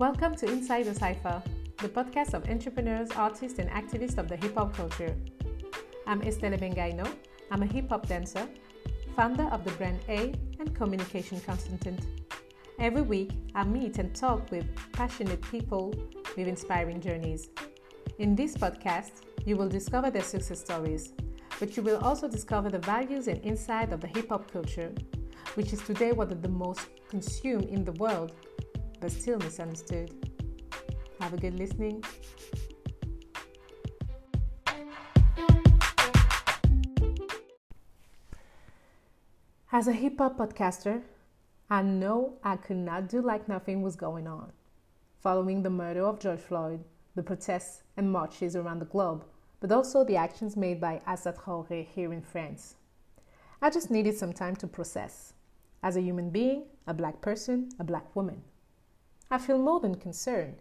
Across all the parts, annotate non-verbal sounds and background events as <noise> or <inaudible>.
Welcome to Inside the Cypher, the podcast of entrepreneurs, artists, and activists of the hip hop culture. I'm Estelle Bengaino. I'm a hip hop dancer, founder of the brand A and communication consultant. Every week, I meet and talk with passionate people with inspiring journeys. In this podcast, you will discover their success stories, but you will also discover the values and insight of the hip hop culture, which is today one of the most consumed in the world but still misunderstood. Have a good listening. As a hip hop podcaster, I know I could not do like nothing was going on. Following the murder of George Floyd, the protests and marches around the globe, but also the actions made by Assa Traoré here in France. I just needed some time to process. As a human being, a black person, a black woman. I feel more than concerned.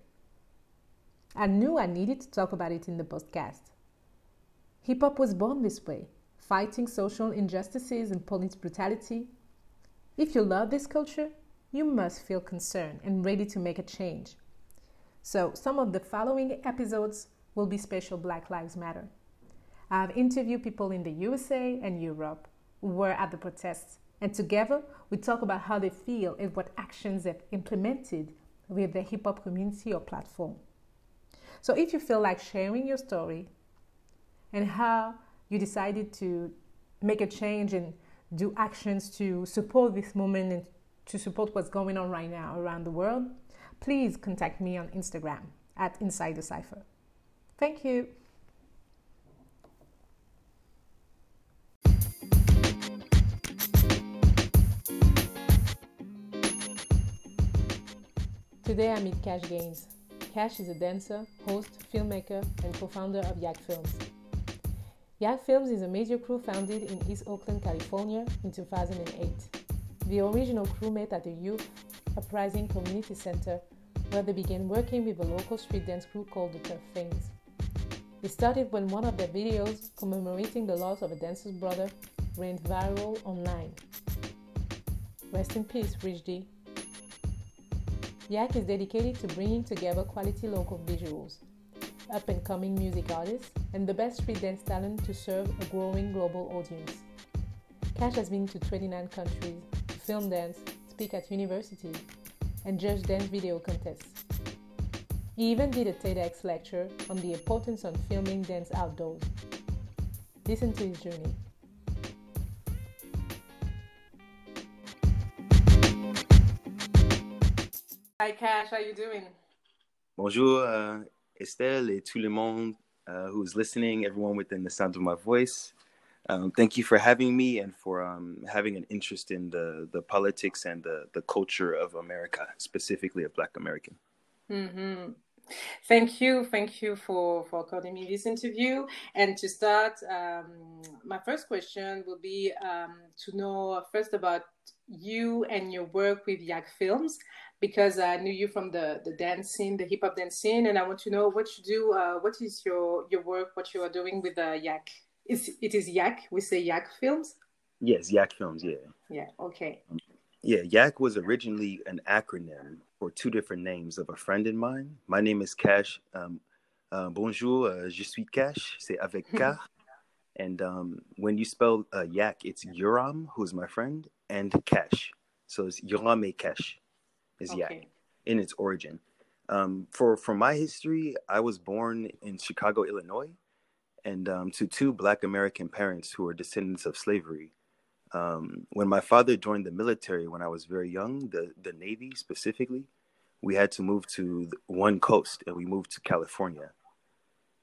I knew I needed to talk about it in the podcast. Hip hop was born this way, fighting social injustices and police brutality. If you love this culture, you must feel concerned and ready to make a change. So, some of the following episodes will be special Black Lives Matter. I have interviewed people in the USA and Europe who were at the protests, and together we talk about how they feel and what actions they've implemented with the hip hop community or platform. So if you feel like sharing your story and how you decided to make a change and do actions to support this moment and to support what's going on right now around the world, please contact me on Instagram at Inside the Cypher. Thank you. Today I meet Cash Gaines. Cash is a dancer, host, filmmaker, and co founder of Yak Films. Yak Films is a major crew founded in East Oakland, California in 2008. The original crew met at the Youth Uprising Community Center where they began working with a local street dance crew called the Turf Feinz. It started when one of their videos commemorating the loss of a dancer's brother went viral online. Rest in peace, Rich D. Yak is dedicated to bringing together quality local visuals, up and coming music artists, and the best street dance talent to serve a growing global audience. Cash has been to 29 countries film dance, speak at universities, and judge dance video contests. He even did a TEDx lecture on the importance of filming dance outdoors. Listen to his journey. Hi Cash, how you doing? Bonjour, uh, Estelle, et tout le monde uh, who's listening, everyone within the sound of my voice. Um, thank you for having me and for um, having an interest in the, the politics and the, the culture of America, specifically of Black American. Mm-hmm. Thank you, thank you for for calling me this interview. And to start, um, my first question will be um, to know first about you and your work with Yak Films because I knew you from the the dance scene, the hip hop dance scene, and I want to know what you do. Uh, what is your your work? What you are doing with uh, Yak? Is it is Yak? We say Yak Films. Yes, Yak Films. Yeah. Yeah. Okay. Yeah, Yak was originally an acronym for two different names of a friend of mine. My name is Cash. Um, uh, bonjour, uh, je suis Cash. C'est avec K. and um, when you spell uh, Yak, it's Yoram, who's my friend, and Cash. So it's Yoram et Cash is okay. Yak in its origin. Um, for for my history, I was born in Chicago, Illinois, and um, to two Black American parents who are descendants of slavery. Um, when my father joined the military when I was very young, the the Navy specifically, we had to move to one coast, and we moved to California.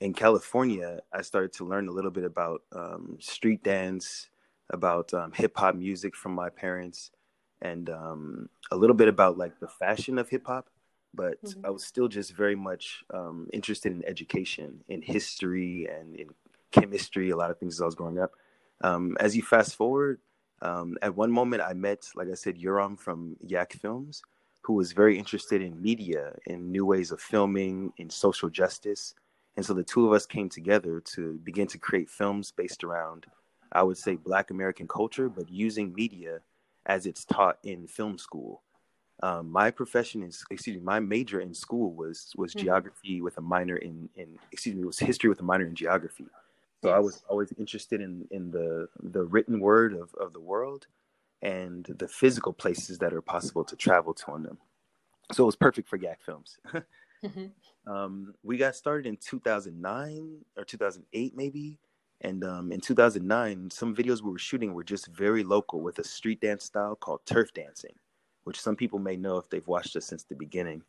In California, I started to learn a little bit about um, street dance, about um, hip hop music from my parents, and um, a little bit about like the fashion of hip hop. But mm-hmm. I was still just very much um, interested in education, in history, and in chemistry. A lot of things as I was growing up. Um, as you fast forward, um, at one moment I met, like I said, Yoram from Yak Films, who was very interested in media, in new ways of filming, in social justice. And so the two of us came together to begin to create films based around, I would say, Black American culture, but using media as it's taught in film school. Um, my profession is, excuse me, my major in school was was Mhm. geography with a minor in in excuse me, it was history with a minor in geography. So I was always interested in in the the written word of of the world and the physical places that are possible to travel to on them. So it was perfect for Yak Films. <laughs> Mhm. um, we got started in 2009 or 2008 maybe and um, in 2009 some videos we were shooting were just very local with a street dance style called turf dancing which some people may know if they've watched us since the beginning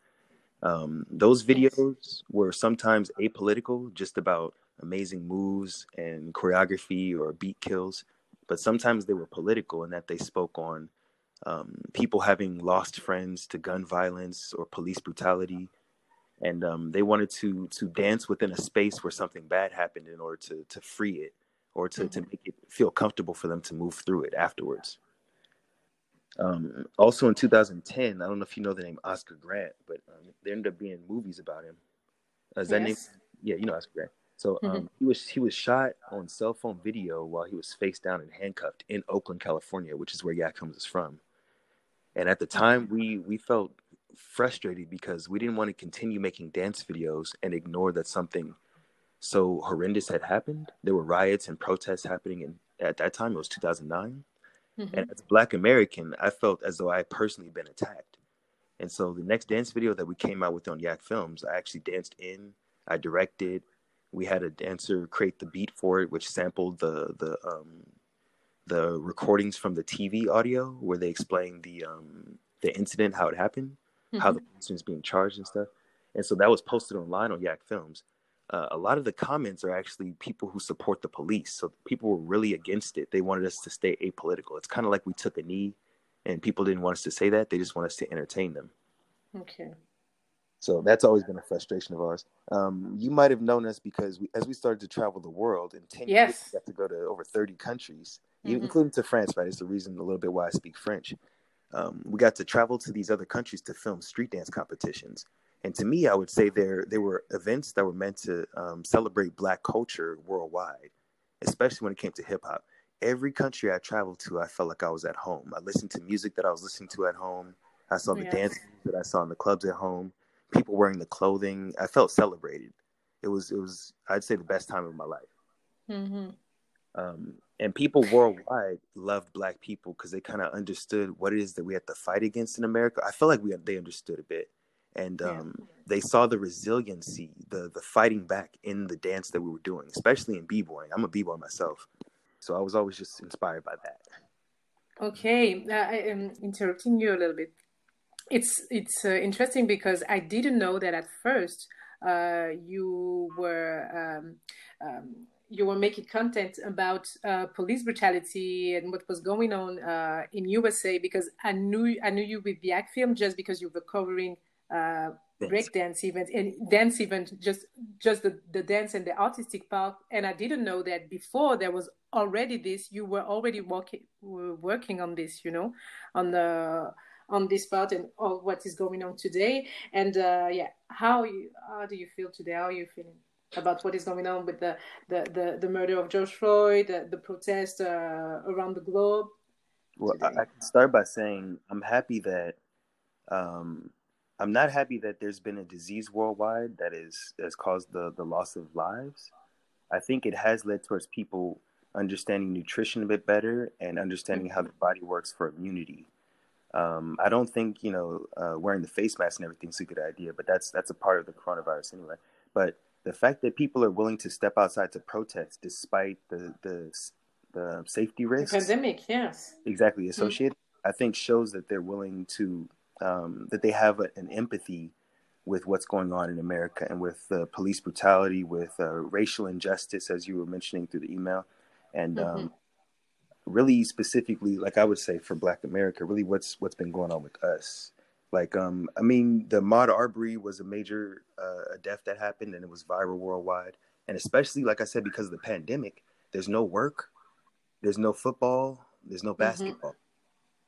um, those videos were sometimes apolitical just about amazing moves and choreography or beat kills but sometimes they were political in that they spoke on um, people having lost friends to gun violence or police brutality and um, they wanted to to dance within a space where something bad happened in order to to free it or to to Mhm. make it feel comfortable for them to move through it afterwards. Um, also in 2010, I don't know if you know the name Oscar Grant, but um, there ended up being movies about him. Uh, Is that name? Yeah, you know Oscar Grant. So um, he was he was shot on cell phone video while he was face down and handcuffed in Oakland, California, which is where Yak Combs is from. And at the time, we we felt frustrated because we didn't want to continue making dance videos and ignore that something so horrendous had happened. There were riots and protests happening, and at that time it was 2009. Mhm. And as a Black American, I felt as though I had personally been attacked. And so the next dance video that we came out with on Yak Films, I actually danced in, I directed. We had a dancer create the beat for it, which sampled the the um, the recordings from the TV audio where they explained the um, the incident, how it happened, how the policeman is being charged and stuff. And so that was posted online on Yak Films. Uh, a lot of the comments are actually people who support the police. So people were really against it. They wanted us to stay apolitical. It's kind of like we took a knee and people didn't want us to say that. They just want us to entertain them. Okay. So that's always been a frustration of ours. Um, you might have known us because we, as we started to travel the world in 10 years, Yes. we got to go to over 30 countries, even Mhm. including to France, right? It's the reason a little bit why I speak French. Um, we got to travel to these other countries to film street dance competitions. And to me, I would say there there were events that were meant to um, celebrate Black culture worldwide, especially when it came to hip hop. Every country I traveled to, I felt like I was at home. I listened to music that I was listening to at home. I saw the dance that I saw in the clubs at home. People wearing the clothing. I felt celebrated. It was it was I'd say the best time of my life. Mhm. Um, and people worldwide loved black people because they kind of understood what it is that we had to fight against in America. I feel like we they understood a bit, and Yeah. um, they saw the resiliency, the the fighting back in the dance that we were doing, especially in b boying. I'm a b boy myself, so I was always just inspired by that. Okay, uh, I am interrupting you a little bit. It's it's uh, interesting because I didn't know that at first uh, you were um, um, you were making content about uh, police brutality and what was going on uh, in USA because I knew I knew you with the act film just because you were covering uh, Dance. breakdance events and dance events just just the, the dance and the artistic part and I didn't know that before there was already this you were already working working on this you know on the on this part and all what is going on today and uh, yeah how you how do you feel today how are you feeling about what is going on with the the the, the murder of George Floyd the, the protest uh, around the globe Well, I, today? I can start by saying I'm happy that um, I'm not happy that there's been a disease worldwide that is has caused the the loss of lives. I think it has led towards people understanding nutrition a bit better and understanding how the body works for immunity. Um, I don't think you know uh, wearing the face mask and everything is a good idea, but that's that's a part of the coronavirus anyway. But the fact that people are willing to step outside to protest despite the the the safety the risks pandemic yes. Exactly. Associated i think shows that they're willing to um, that they have a, an empathy with what's going on in america and with uh, police brutality with uh, racial injustice as you were mentioning through the email. And um, really specifically like i would say for black america really what's what's been going on with us. Like um i mean the Ahmaud Arbery was a major uh, a death that happened and it was viral worldwide. And especially like i said because of the pandemic there's no work there's no football there's no basketball.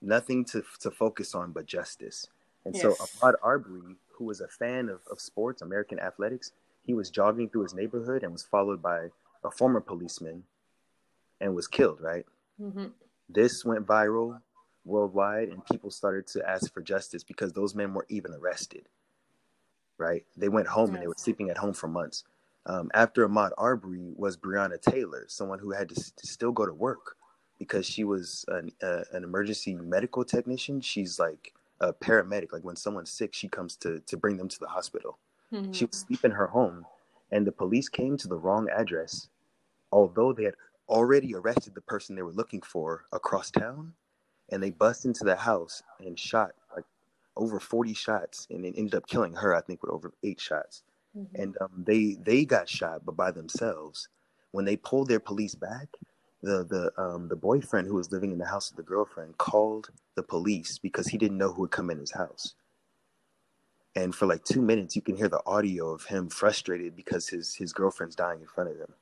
Nothing to to focus on but justice. And so Yes. Ahmaud Arbery who was a fan of, of sports american athletics he was jogging through his neighborhood and was followed by a former policeman and was killed right hmm this went viral worldwide, and people started to ask for justice because those men weren't even arrested. Right? They went home yes. and they were sleeping at home for months. Um, after Ahmaud Arbery was Breonna Taylor, someone who had to, to still go to work because she was an, uh, an emergency medical technician. She's like a paramedic. Like when someone's sick, she comes to to bring them to the hospital. Mm-hmm. She was sleeping in her home, and the police came to the wrong address, although they had already arrested the person they were looking for across town, and they bust into the house and shot like over 40 shots and it ended up killing her i think with over eight shots. Mm-hmm. and um, they they got shot but by themselves. When they pulled their police back the the um, the boyfriend who was living in the house with the girlfriend called the police because he didn't know who would come in his house. And for like two minutes you can hear the audio of him frustrated because his his girlfriend's dying in front of him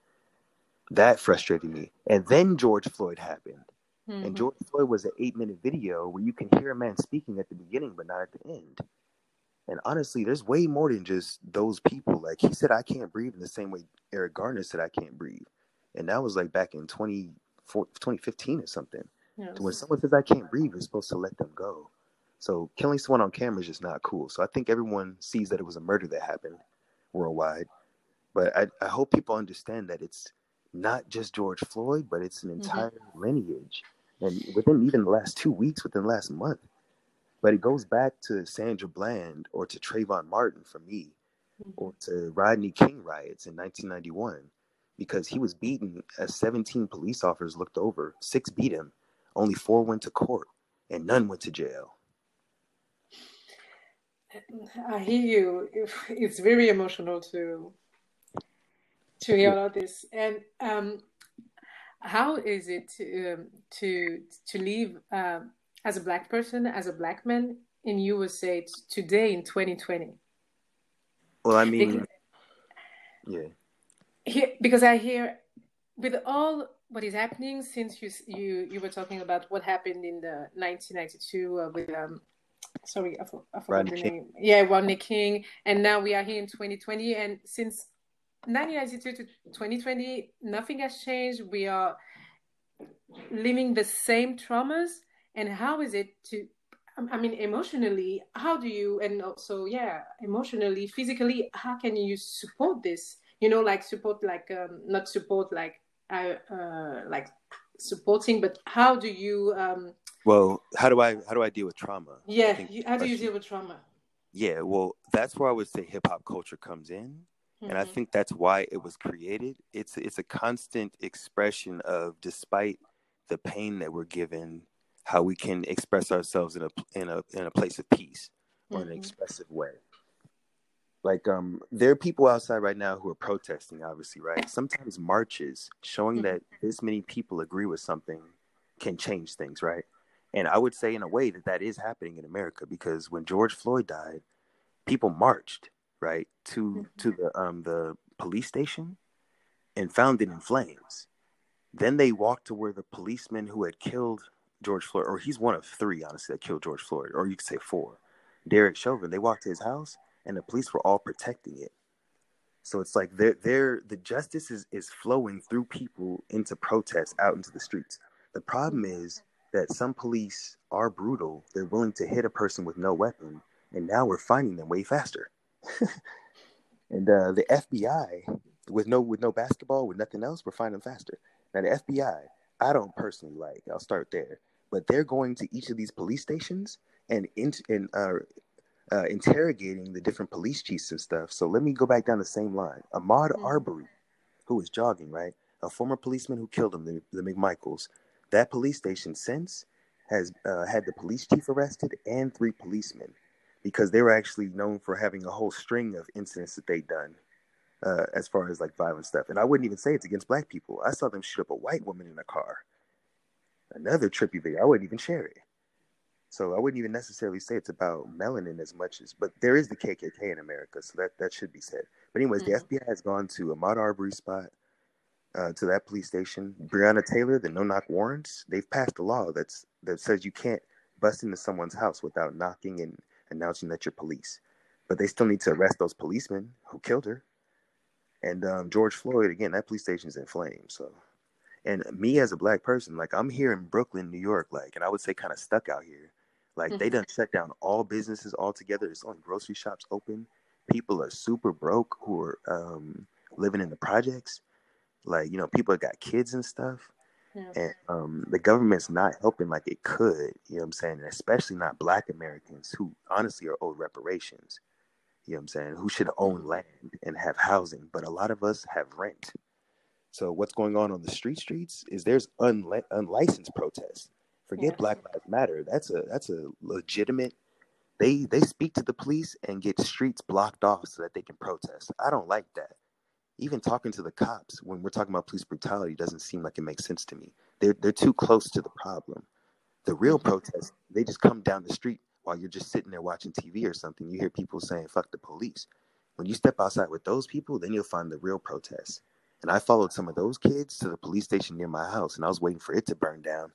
that frustrated me and then george floyd happened Mm-hmm. And George Floyd was an eight minute video where you can hear a man speaking at the beginning but not at the end. And honestly, there's way more than just those people. Like he said, I can't breathe in the same way Eric Garner said, I can't breathe. And that was like back in 2015 or something. Yes. When someone says, I can't breathe, you're supposed to let them go. So killing someone on camera is just not cool. So I think everyone sees that it was a murder that happened worldwide. But I, I hope people understand that it's not just George Floyd, but it's an mm-hmm. entire mm-hmm. lineage and within even the last two weeks, within the last month. But it goes back to Sandra Bland or to Trayvon Martin for me, mm-hmm. or to Rodney King riots in 1991, because he was beaten as 17 police officers looked over. Six beat him, only four went to court, and none went to jail. I hear you. It's very emotional to to hear all this, and um, how is it to um, to to live um, as a black person, as a black man in USA today in 2020? Well, I mean, because, yeah. Here, because I hear with all what is happening since you you you were talking about what happened in the 1992 uh, with um sorry I, for, I forgot Rodney the King. name yeah Rodney King and now we are here in 2020 and since 1992 to 2020, nothing has changed. We are living the same traumas. And how is it to, I mean, emotionally, how do you, and also, yeah, emotionally, physically, how can you support this? You know, like support, like, um, not support, like, uh, uh, like supporting, but how do you, um, well, how do I, how do I deal with trauma? Yeah. how do you deal with trauma? Yeah. Well, that's where I would say hip hop culture comes in Mm-hmm. And I mm-hmm. think that's why it was created. It's it's a constant expression of despite the pain that we're given, how we can express ourselves in a in a in a place of peace or mm-hmm. an expressive way. Like um there are people outside right now who are protesting obviously, right? Sometimes marches showing mm-hmm. that this many people agree with something can change things, right? And I would say in a way that that is happening in America because when George Floyd died, people marched right to mm-hmm. to the um the police station and found it in flames. Then they walked to where the policeman who had killed george floyd or he's one of three honestly that killed george floyd or you could say four derek chauvin. They walked to his house and the police were all protecting it. So it's like they're, they're the justice is, is flowing through people into protests out into the streets. The problem is that some police are brutal. They're willing to hit a person with no weapon and now we're finding them way faster <laughs> and uh, the FBI, with no with no basketball, with nothing else, we're finding faster. Now the FBI, I don't personally like. I'll start there, but they're going to each of these police stations and in, and uh, uh, interrogating the different police chiefs and stuff. So let me go back down the same line. Ahmaud mm-hmm. Arbery, who was jogging, right, a former policeman who killed him, the, the McMichaels. That police station since has uh, had the police chief arrested and three policemen because they were actually known for having a whole string of incidents that they'd done uh, as far as like violent stuff. And I wouldn't even say it's against black people. I saw them shoot up a white woman in a car. Another trippy video. I wouldn't even share it. So I wouldn't even necessarily say it's about melanin as much as, but there is the KKK in America, so that that should be said. But anyways, mm-hmm. the FBI has gone to Ahmaud Arbery spot, uh, to that police station. Breonna Taylor, the no knock warrants, they've passed a law that's that says you can't bust into someone's house without knocking and announcing that you're police. But they still need to arrest those policemen who killed her. And um, George Floyd, again, that police station's in flames. So, And me as a black person, like I'm here in Brooklyn, New York, like, and I would say kind of stuck out here. Like mm-hmm. they done shut down all businesses altogether. There's only grocery shops open. People are super broke who are um, living in the projects. Like you know, people got kids and stuff, yeah. and um, the government's not helping like it could. You know what I'm saying? And especially not Black Americans who honestly are owed reparations. You know what I'm saying? Who should own land and have housing, but a lot of us have rent. So what's going on on the street streets is there's unle- unlicensed protests. Forget yeah. Black Lives Matter. That's a that's a legitimate. They they speak to the police and get streets blocked off so that they can protest. I don't like that. Even talking to the cops when we're talking about police brutality doesn't seem like it makes sense to me. They're they're too close to the problem. The real mm-hmm. protests, they just come down the street while you're just sitting there watching TV or something. You hear people saying "fuck the police." When you step outside with those people, then you'll find the real protests. And I followed some of those kids to the police station near my house, and I was waiting for it to burn down.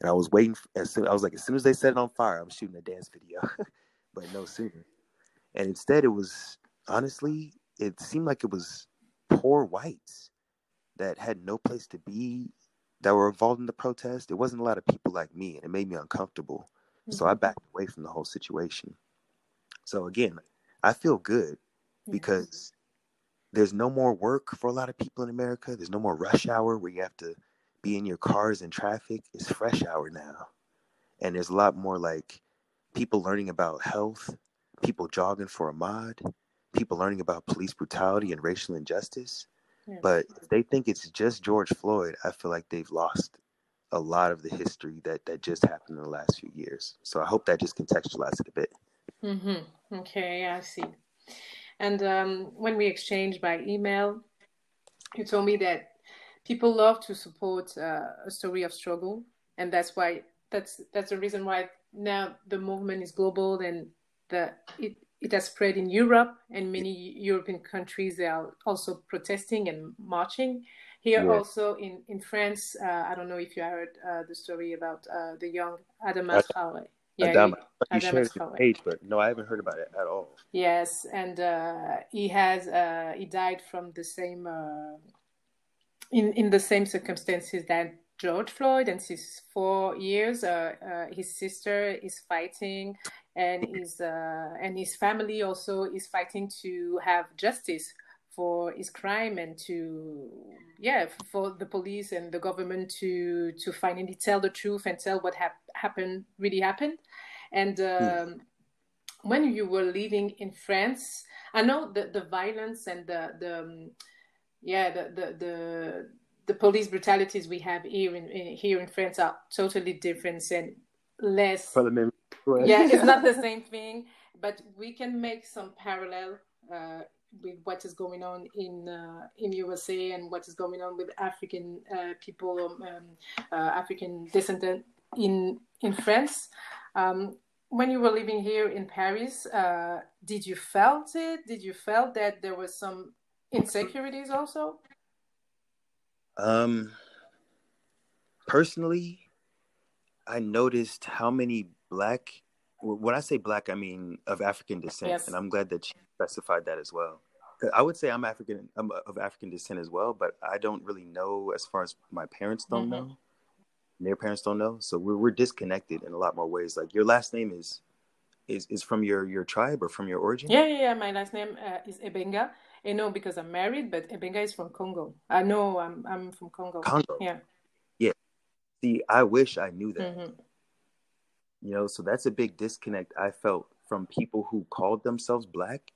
And I was waiting. For, as soon, I was like, as soon as they set it on fire, I'm shooting a dance video, <laughs> but no sooner. And instead, it was honestly, it seemed like it was poor whites that had no place to be that were involved in the protest. There wasn't a lot of people like me, and it made me uncomfortable. Mm-hmm. So I mm-hmm. backed away from the whole situation. So again, I feel good because there's no more work for a lot of people in America. There's no more rush hour where you have to be in your cars in traffic. It's fresh hour now. And there's a lot more like people learning about health, people jogging for Ahmaud, people learning about police brutality and racial injustice. Yes. But if they think it's just George Floyd, I feel like they've lost a lot of the history that that just happened in the last few years. So I hope that just contextualized it a bit. Mm-hmm. Okay, I see. And um, when we exchanged by email, you told me that people love to support uh, a story of struggle, and that's why that's that's the reason why now the movement is global and the it it has spread in Europe and many European countries. They are also protesting and marching. Here yeah. also in in France, uh, I don't know if you heard uh, the story about uh, the young Adama Traoré. Yeah, Adama, you, shared your page, but no, I haven't heard about it at all. Yes, and uh, he has uh, he died from the same uh, in in the same circumstances that George Floyd, and since four years, his sister is fighting, and his and his family also is fighting to have justice for his crime and to yeah for the police and the government to to finally tell the truth and tell what hap- happened really happened and hmm. um, mm. when you were living in france i know the the violence and the the um, yeah the the the the police brutalities we have here in, in here in France are totally different and less. Yeah, it's not the <laughs> same thing, but we can make some parallel uh, with what is going on in uh, in USA and what is going on with African uh, people, um, um uh, African descendant in in France. Um, when you were living here in Paris, uh, did you felt it? Did you felt that there was some insecurities also? Um, personally, I noticed how many black. When I say black, I mean of African descent, yes. and I'm glad that you specified that as well. I would say I'm African, I'm of African descent as well, but I don't really know as far as my parents don't mm-hmm. know, their parents don't know. So we're we're disconnected in a lot more ways. Like your last name is is is from your your tribe or from your origin? Yeah, yeah, yeah. My last name uh, is Ebenga. I know because I'm married, but Ebenga is from Congo. I know I'm I'm from Congo. Congo. Yeah. Yeah. See, I wish I knew that. Mm-hmm. You know, so that's a big disconnect I felt from people who called themselves black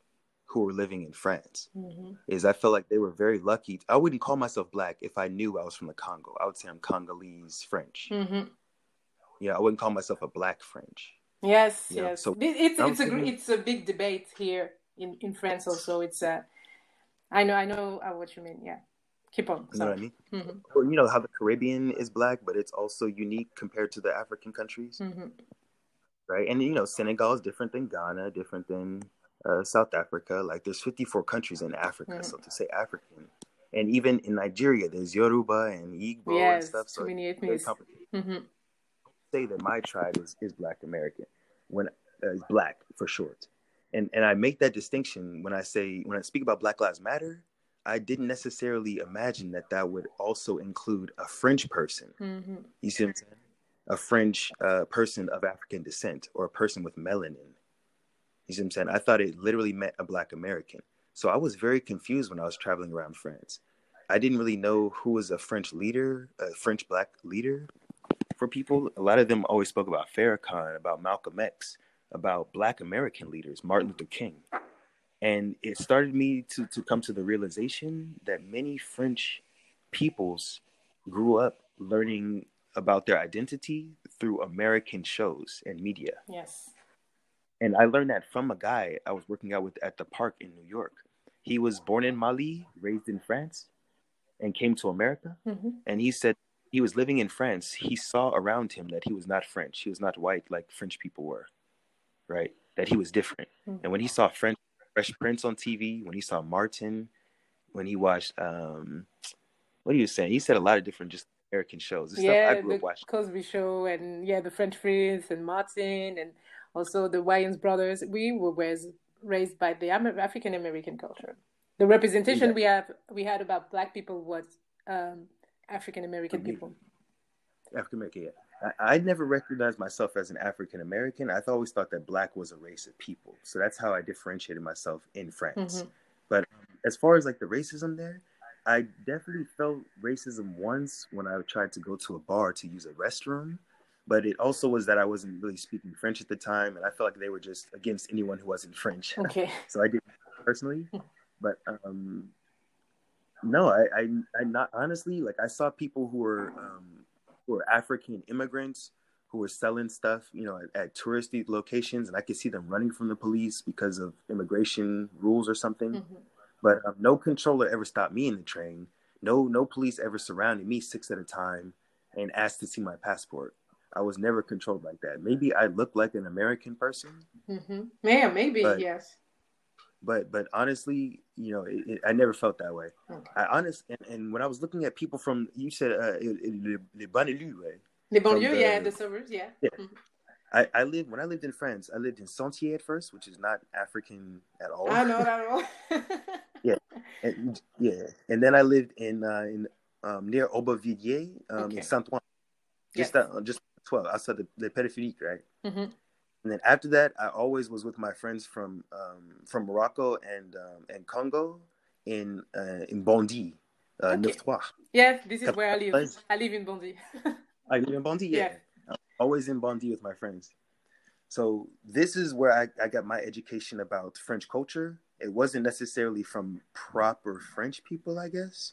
who were living in France. Mm-hmm. Is I felt like they were very lucky. I wouldn't call myself black if I knew I was from the Congo. I would say I'm Congolese French. Mm-hmm. Yeah, I wouldn't call myself a black French. Yes, you yes. Know? So it's it's a it's a big debate here in in France. Also, it's a. I know, I know uh, what you mean. Yeah, keep on. You know what I mean? Mm-hmm. Well, you know how the Caribbean is black, but it's also unique compared to the African countries, mm-hmm. right? And you know, Senegal is different than Ghana, different than uh, South Africa. Like there's 54 countries in Africa, mm-hmm. so to say African, and even in Nigeria, there's Yoruba and Igbo yes, and stuff. So mm-hmm. Say that my tribe is, is Black American, when uh, is Black for short, and and I make that distinction when I say when I speak about Black Lives Matter. I didn't necessarily imagine that that would also include a French person. Mm-hmm. You see what I'm saying? A French uh, person of African descent or a person with melanin. You see what I'm saying? I thought it literally meant a Black American. So I was very confused when I was traveling around France. I didn't really know who was a French leader, a French Black leader for people. A lot of them always spoke about Farrakhan, about Malcolm X, about Black American leaders, Martin Luther King and it started me to to come to the realization that many French peoples grew up learning about their identity through American shows and media. Yes. And I learned that from a guy I was working out with at the park in New York. He was born in Mali, raised in France, and came to America. Mm-hmm. And he said he was living in France. He saw around him that he was not French. He was not white like French people were, right? That he was different. Mm-hmm. And when he saw French Fresh Prince on TV, when he saw Martin, when he watched um, what are you saying, he said a lot of different just American shows. The yeah, stuff I grew the up watching. Cosby Show, and yeah, the French Prince and Martin, and also the Wayans brothers. We were raised, raised by the Amer- African American culture. The representation Yeah. we have we had about Black people was um, African American people. African American. Yeah. I, I never recognized myself as an African American. I always thought that black was a race of people. So that's how I differentiated myself in France. Mhm. But um, as far as like the racism there, I definitely felt racism once when I tried to go to a bar to use a restroom. But it also was that I wasn't really speaking French at the time, and I felt like they were just against anyone who wasn't French. <laughs> Okay. so I did personally. <laughs> But um, no, I, I, I not honestly like I saw people who were um, who were African immigrants who were selling stuff, you know, at, at touristy locations, and I could see them running from the police because of immigration rules or something. Mhm. But um, no controller ever stopped me in the train. No, no police ever surrounded me six at a time and asked to see my passport. I was never controlled like that. Maybe I look like an American person, Mm-hmm. Yeah, maybe yes. But but honestly, you know, it, it, I never felt that way. Okay. I honest and, and when I was looking at people from you said uh, les, les banlieues, right? The From banlieue, the- yeah, the suburbs, yeah. Yeah. Mhm. I, I lived when I lived in France. I lived in Sentier at first, which is not African at all. I know that all. <laughs> and, yeah, and then I lived in uh, in um, near Aubervilliers, um, Okay. in Saint Ouen, just Yes. uh, just twelve outside the, the periphérique, right? Mhm. And then after that, I always was with my friends from um, from Morocco and um, and Congo in uh, in Bondy, uh, Okay. Yeah, this is where I live. I live in Bondy. I live in Bondy, yeah. Yeah. I'm always in Bondy with my friends. So this is where I, I got my education about French culture. It wasn't necessarily from proper French people, I guess.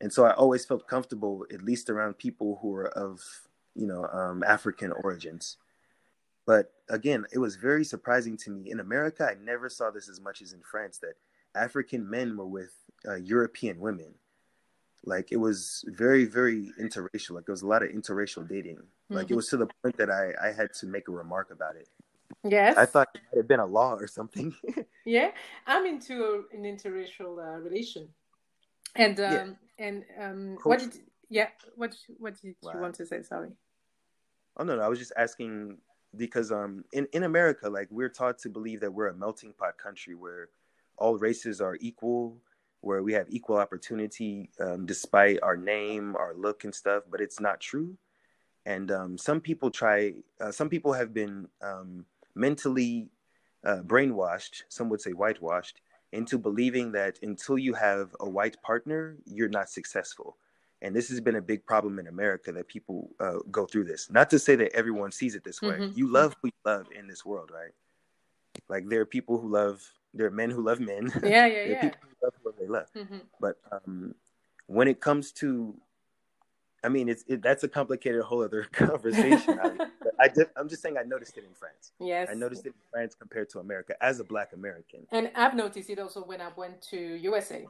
And so I always felt comfortable, at least around people who were of, you know, um, African origins. But again, it was very surprising to me. In America, I never saw this as much as in France that African men were with uh, European women. Like it was very, very interracial. Like there was a lot of interracial dating. Like it Mhm. was to the point that I, I had to make a remark about it. Yes. I thought it had been a law or something. <laughs> Yeah, I'm into a, an interracial uh, relation, and um, Yeah. and um, Cool. what did yeah what what did Wow. you want to say? Sorry. oh no, no, I was just asking because um in, in America, like we're taught to believe that we're a melting pot country where all races are equal, where we have equal opportunity um, despite our name, our look and stuff, but it's not true. And um, some people try, uh, some people have been um, mentally uh, brainwashed, some would say whitewashed, into believing that until you have a white partner, you're not successful. And this has been a big problem in America that people uh, go through this. Not to say that everyone sees it this way. Mhm. You love who you love in this world, right? Like there are people who love, there are men who love men. Yeah, yeah, <laughs> there are yeah. people who love who they love. hmm But um, when it comes to, I mean, it's it, that's a complicated whole other <laughs> conversation. I, I just, I'm just saying I noticed it in France. Yes. I noticed it in France compared to America as a Black American. And I've noticed it also when I went to USA.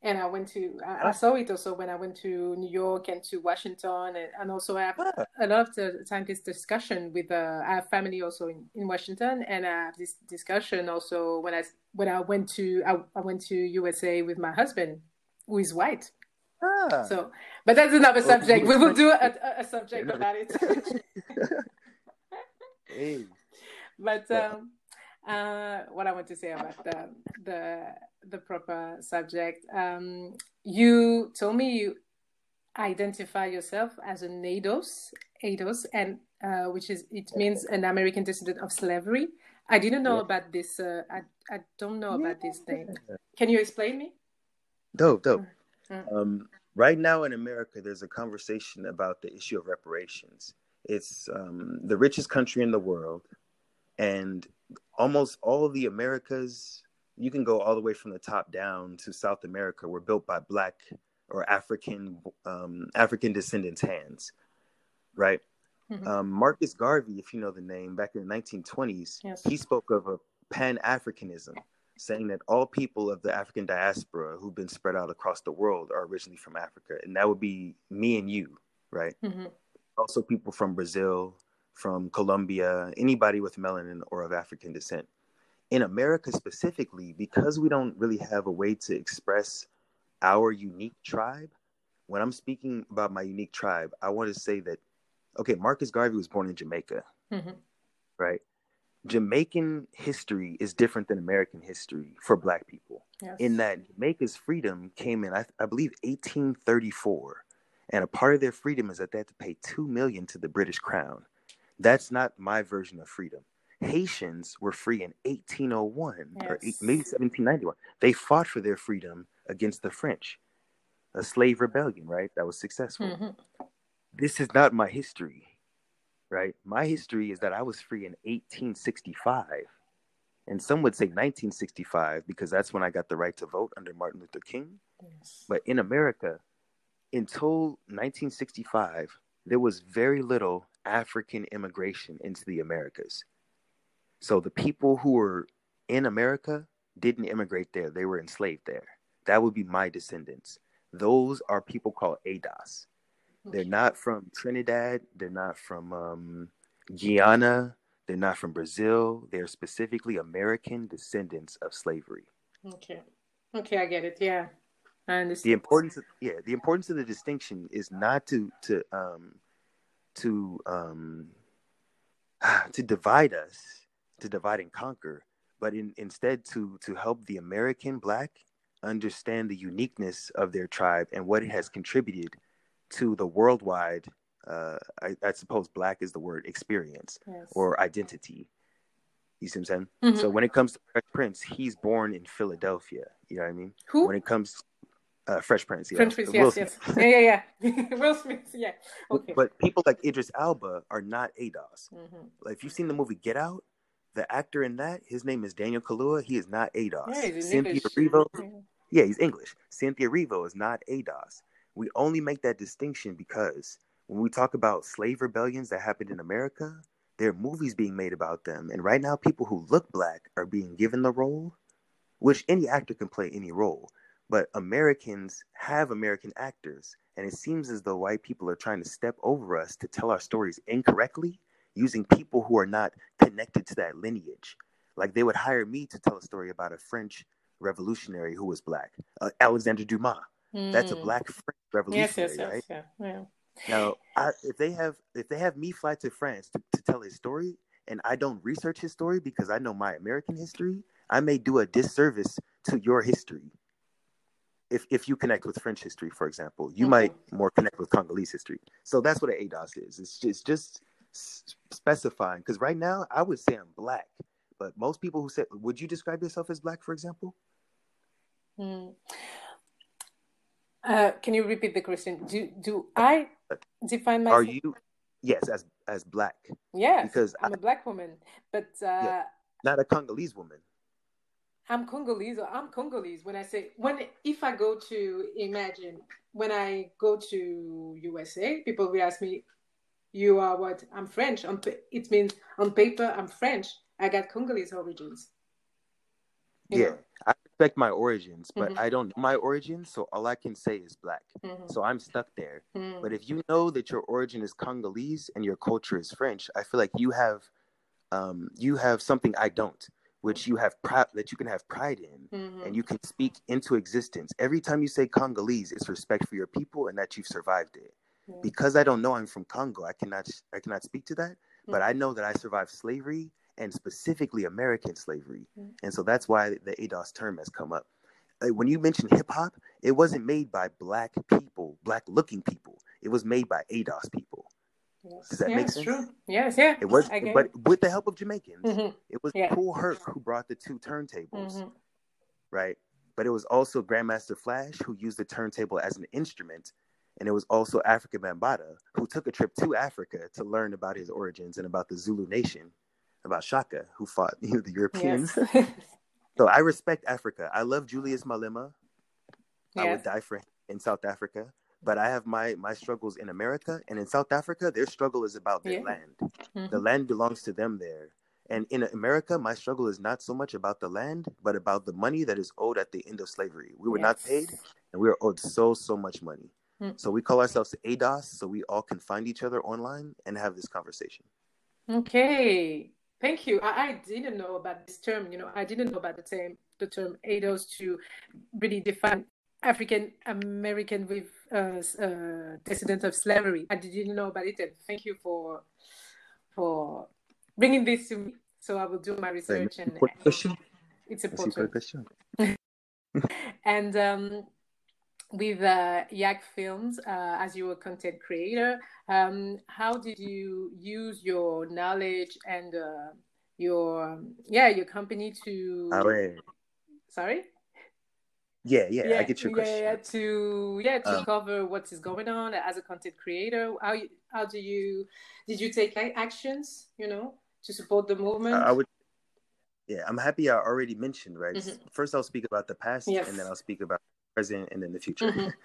And I went to, I, I saw it also when I went to New York and to Washington. And, and also, I have a lot of the time this discussion with, uh, I have family also in, in Washington. And I have this discussion also when I, when I went to, I, I went to USA with my husband, who is white. Ah. So, but that's another subject. We will do a, a, a subject about it. <laughs> hey. <laughs> But um, uh, what I want to say about the the the proper subject. Um, you told me you identify yourself as an ADOS, ADOS, and uh, which is it means an American descendant of slavery. I didn't know yeah. about this. Uh, I I don't know about yeah. this thing. Can you explain me? Dope, dope. Mm-hmm. Um, right now in America, there's a conversation about the issue of reparations. It's um, the richest country in the world, and almost all of the Americas, you can go all the way from the top down to South America, were built by Black or African um, African descendants' hands, right? Mm-hmm. Um, Marcus Garvey, if you know the name, back in the 1920s, yes. he spoke of a Pan Africanism, saying that all people of the African diaspora who've been spread out across the world are originally from Africa, and that would be me and you, right? Mm-hmm. Also, people from Brazil, from Colombia, anybody with melanin or of African descent. In America specifically, because we don't really have a way to express our unique tribe, when I'm speaking about my unique tribe, I want to say that, okay, Marcus Garvey was born in Jamaica, mm-hmm. right? Jamaican history is different than American history for Black people. Yes. In that Jamaica's freedom came in, I, I, believe, 1834, and a part of their freedom is that they had to pay two million to the British Crown. That's not my version of freedom. Haitians were free in 1801 yes. or eight, maybe 1791. They fought for their freedom against the French, a slave rebellion, right? That was successful. Mm-hmm. This is not my history, right? My history is that I was free in 1865. And some would say 1965 because that's when I got the right to vote under Martin Luther King. Yes. But in America, until 1965, there was very little African immigration into the Americas. So the people who were in America didn't immigrate there, they were enslaved there. That would be my descendants. Those are people called ADOS. They're not from Trinidad, they're not from um, Guyana, they're not from Brazil. They're specifically American descendants of slavery. Okay. Okay, I get it. Yeah. I understand. The importance of yeah, the importance of the distinction is not to to um to um, <sighs> to divide us, to divide and conquer, but in, instead to to help the American Black understand the uniqueness of their tribe and what it has contributed to the worldwide. Uh, I, I, suppose Black is the word experience yes. or identity. You see what I'm saying? Mm-hmm. So when it comes to Fresh Prince, he's born in Philadelphia. You know what I mean? Who? When it comes uh, Fresh Prince. Yeah. Prince, yes, yes. Yeah, yeah, yeah. <laughs> Will Smith, yeah. Okay. But people like Idris Elba are not ADOS. Mm-hmm. Like, if you've seen the movie Get Out, the actor in that, his name is Daniel Kaluuya. He is not ADOS. Yeah, Cynthia English. Erivo, yeah. he's English. Cynthia Erivo is not ADOS. We only make that distinction because when we talk about slave rebellions that happened in America, there are movies being made about them. And right now, people who look black are being given the role, which any actor can play any role. But Americans have American actors, and it seems as though white people are trying to step over us to tell our stories incorrectly using people who are not connected to that lineage. Like they would hire me to tell a story about a French revolutionary who was black, uh, Alexander Dumas. Mm. That's a hmm. black French revolutionary, yes, yes, right? Yes, yeah, yeah. Now, I, if they have if they have me fly to France to, to tell his story, and I don't research his story because I know my American history, I may do a disservice to your history if, if you connect with French history, for example, you mm-hmm. might more connect with Congolese history. So that's what an ADOS is. It's just, just specifying. Because right now, I would say I'm black, but most people who say, would you describe yourself as black, for example? Mm. Uh, can you repeat the question? Do do I define myself? Are you yes as as black? Yeah, because I'm I, a black woman, but uh, yeah, not a Congolese woman. I'm Congolese. Or I'm Congolese. When I say when if I go to imagine when I go to USA, people will ask me, "You are what?" I'm French. On it means on paper I'm French. I got Congolese origins. You yeah, know? I respect my origins, but mm-hmm. I don't know my origins, so all I can say is black. Mm-hmm. So I'm stuck there. Mm-hmm. But if you know that your origin is Congolese and your culture is French, I feel like you have um, you have something I don't which you have pride that you can have pride in mm-hmm. and you can speak into existence every time you say congolese it's respect for your people and that you've survived it mm-hmm. because i don't know i'm from congo i cannot i cannot speak to that mm-hmm. but i know that i survived slavery and specifically american slavery mm-hmm. and so that's why the ados term has come up when you mentioned hip hop, it wasn't made by black people, black looking people. It was made by ADOS people. Yes. Does that yeah, make sense? True. Yes, yeah. It was, but it. with the help of Jamaicans, Mhm, it was Yeah. Kool Herc who brought the two turntables, mhm. right? But it was also Grandmaster Flash who used the turntable as an instrument, and it was also Afrika Bambaataa who took a trip to Africa to learn about his origins and about the Zulu nation, about Shaka who fought <laughs> you know, the Europeans. Yes. <laughs> So I respect Africa. I love Julius Malema. I would die for him in South Africa. But I have my my struggles in America and in South Africa. Their struggle is about their Yeah. land. Mhm. The land belongs to them there. And in America, my struggle is not so much about the land, but about the money that is owed at the end of slavery. We were not paid, and we were owed so so much money. Mm. So we call ourselves ADOS, so we all can find each other online and have this conversation. Okay, thank you. I, I didn't know about this term. You know, I didn't know about the term the term ADOS to really define African American with uh, uh, descendant of slavery. I didn't know about it, and thank you for for bringing this to me. So I will do my research, and Important question. it's important. question. And um, with uh, Yak Films, uh, as you were content creator, um, how did you use your knowledge and uh, your um, yeah your company to Ah ouais. sorry Yeah, yeah, I get your yeah, question. yeah, to yeah to Um, cover what is going on as a content creator. How you, how do you did you take actions you know to support the movement? I, would. Yeah, I'm happy. I already mentioned right. Mhm. First, I'll speak about the past, Yes. and then I'll speak about present, and in the future. Mhm. <laughs>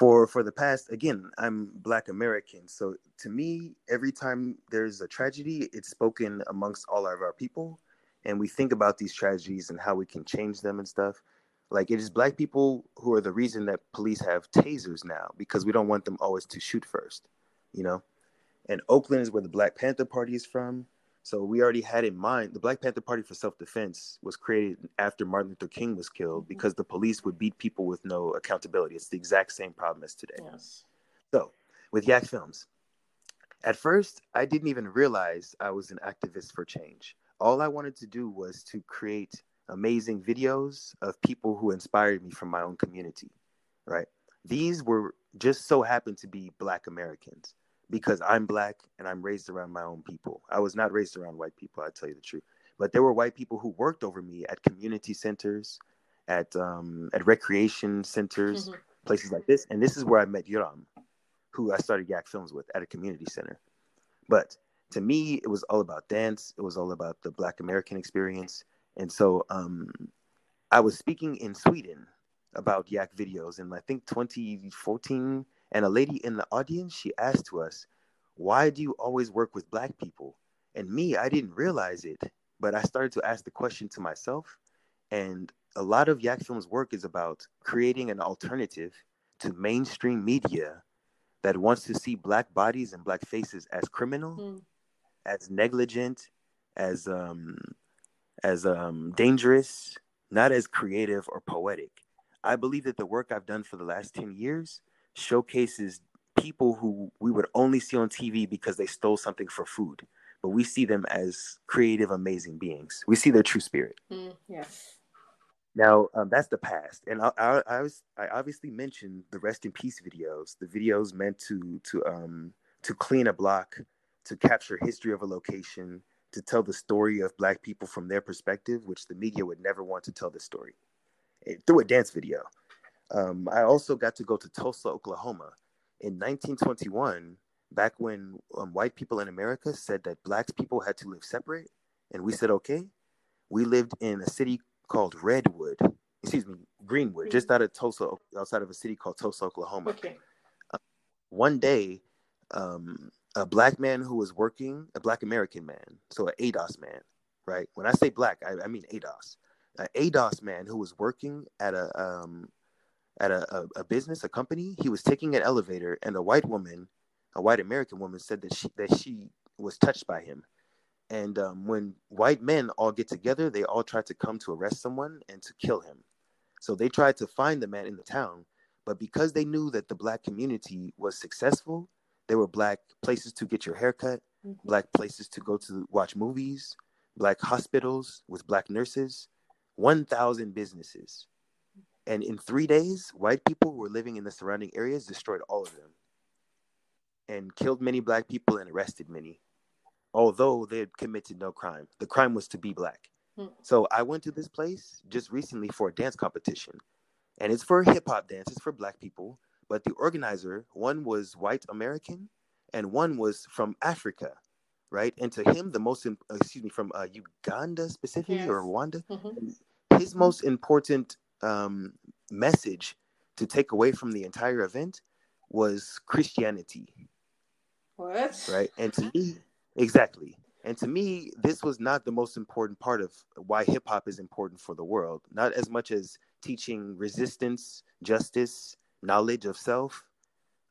For for the past, again, I'm Black American, so to me, every time there's a tragedy, it's spoken amongst all of our people, and we think about these tragedies and how we can change them and stuff. Like it is Black people who are the reason that police have tasers now because we don't want them always to shoot first, you know. And Oakland is where the Black Panther Party is from. So we already had in mind the Black Panther Party for Self Defense was created after Martin Luther King was killed Mhm. because the police would beat people with no accountability. It's the exact same problem as today. Yes. So with Yak Films, at first I didn't even realize I was an activist for change. All I wanted to do was to create amazing videos of people who inspired me from my own community, right? These were just so happened to be Black Americans because I'm Black and I'm raised around my own people. I was not raised around white people, I tell you the truth. But there were white people who worked over me at community centers, at um, at recreation centers, Mhm. places like this. And this is where I met Yoram, who I started Yak Films with at a community center. But to me, it was all about dance. It was all about the Black American experience. And so um, I was speaking in Sweden about Yak videos in I think 2014. And a lady in the audience, she asked to us, why do you always work with Black people? And me, I didn't realize it, but I started to ask the question to myself. And a lot of Yak Films work is about creating an alternative to mainstream media that wants to see Black bodies and Black faces as criminal, Mm. as negligent, as um, as um, dangerous, not as creative or poetic. I believe that the work I've done for the last 10 years showcases people who we would only see on TV because they stole something for food, but we see them as creative, amazing beings. We see their true spirit. Mm, yes. Now, um, that's the past, and I, I, I was I obviously mentioned the rest in peace videos, the videos meant to to um to clean a block, to capture history of a location, to tell the story of Black people from their perspective, which the media would never want to tell the story eh, through a dance video. Um, I also got to go to Tulsa, Oklahoma, in 1921, back when um, white people in America said that Black people had to live separate, and we said okay. We lived in a city called Redwood, excuse me, Greenwood, just out of Tulsa, outside of a city called Tulsa, Oklahoma. Okay. One day, um, a black man who was working, a black American man, so an ADOS man, right? When I say black, I, I mean ADOS. An ADOS man who was working at a um, at a, a, a business, a company. He was taking an elevator, and a white woman, a white American woman, said that she that she was touched by him. And um, when white men all get together, they all try to come to arrest someone and to kill him. So they tried to find the man in the town, but because they knew that the black community was successful, there were black places to get your haircut, Mhm. black places to go to watch movies, black hospitals with black nurses, 1,000 businesses. And in three days, white people who were living in the surrounding areas destroyed all of them and killed many black people and arrested many, although they had committed no crime. The crime was to be black. Hmm. So I went to this place just recently for a dance competition, and it's for hip hop dance, it's for black people. But the organizer, one was white American and one was from Africa, right? And to him, the most, excuse me, from uh, Uganda specifically yes. or Rwanda, mm-hmm. his most important um, message to take away from the entire event was Christianity. What? Right. And to me, exactly. And to me, this was not the most important part of why hip hop is important for the world. Not as much as teaching resistance, justice, knowledge of self,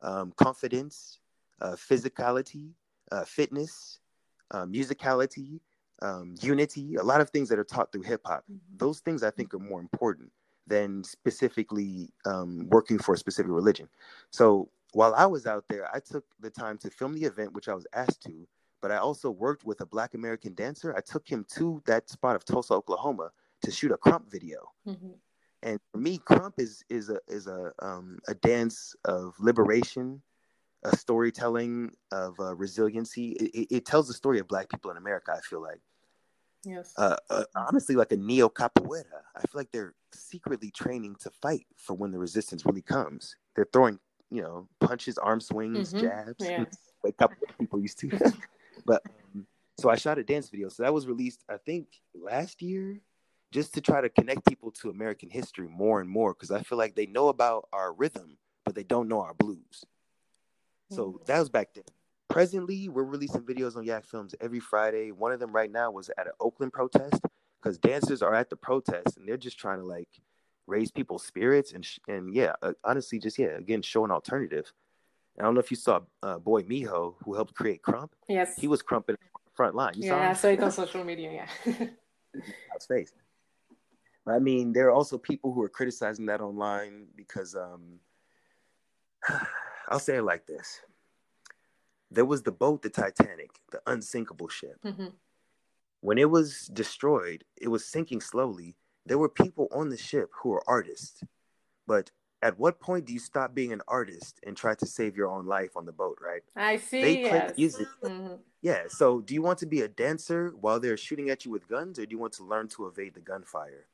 um, confidence, uh, physicality, uh, fitness, uh, musicality, um, unity, a lot of things that are taught through hip hop. Mm-hmm. Those things I think are more important than specifically um, working for a specific religion. So while I was out there, I took the time to film the event, which I was asked to, but I also worked with a Black American dancer. I took him to that spot of Tulsa, Oklahoma, to shoot a krump video. Mm-hmm. And for me, krump is is a is a um, a dance of liberation, a storytelling of uh, resiliency. It, it, tells the story of Black people in America. I feel like, yes, uh, uh, honestly, like a neo capoeira. I feel like they're secretly training to fight for when the resistance really comes. They're throwing, you know, punches, arm swings, mm-hmm. jabs, yes. like capoeira people used to. <laughs> but um, so I shot a dance video. So that was released, I think, last year just to try to connect people to American history more and more because I feel like they know about our rhythm, but they don't know our blues. So mm-hmm. that was back then. Presently, we're releasing videos on Yak Films every Friday. One of them right now was at an Oakland protest because dancers are at the protest and they're just trying to like raise people's spirits and sh- and yeah, uh, honestly, just yeah, again, show an alternative. I don't know if you saw uh, Boy Mijo who helped create Krump. Yes, he was Krumping front line. You yeah, I saw it on social media. Yeah, <laughs> his face. I mean, there are also people who are criticizing that online because um, <sighs> I'll say it like this. There was the boat, the Titanic, the unsinkable ship. Mm-hmm. When it was destroyed, it was sinking slowly. There were people on the ship who were artists. But at what point do you stop being an artist and try to save your own life on the boat, right? I see. They yes. music. Mm-hmm. Yeah. So do you want to be a dancer while they're shooting at you with guns, or do you want to learn to evade the gunfire?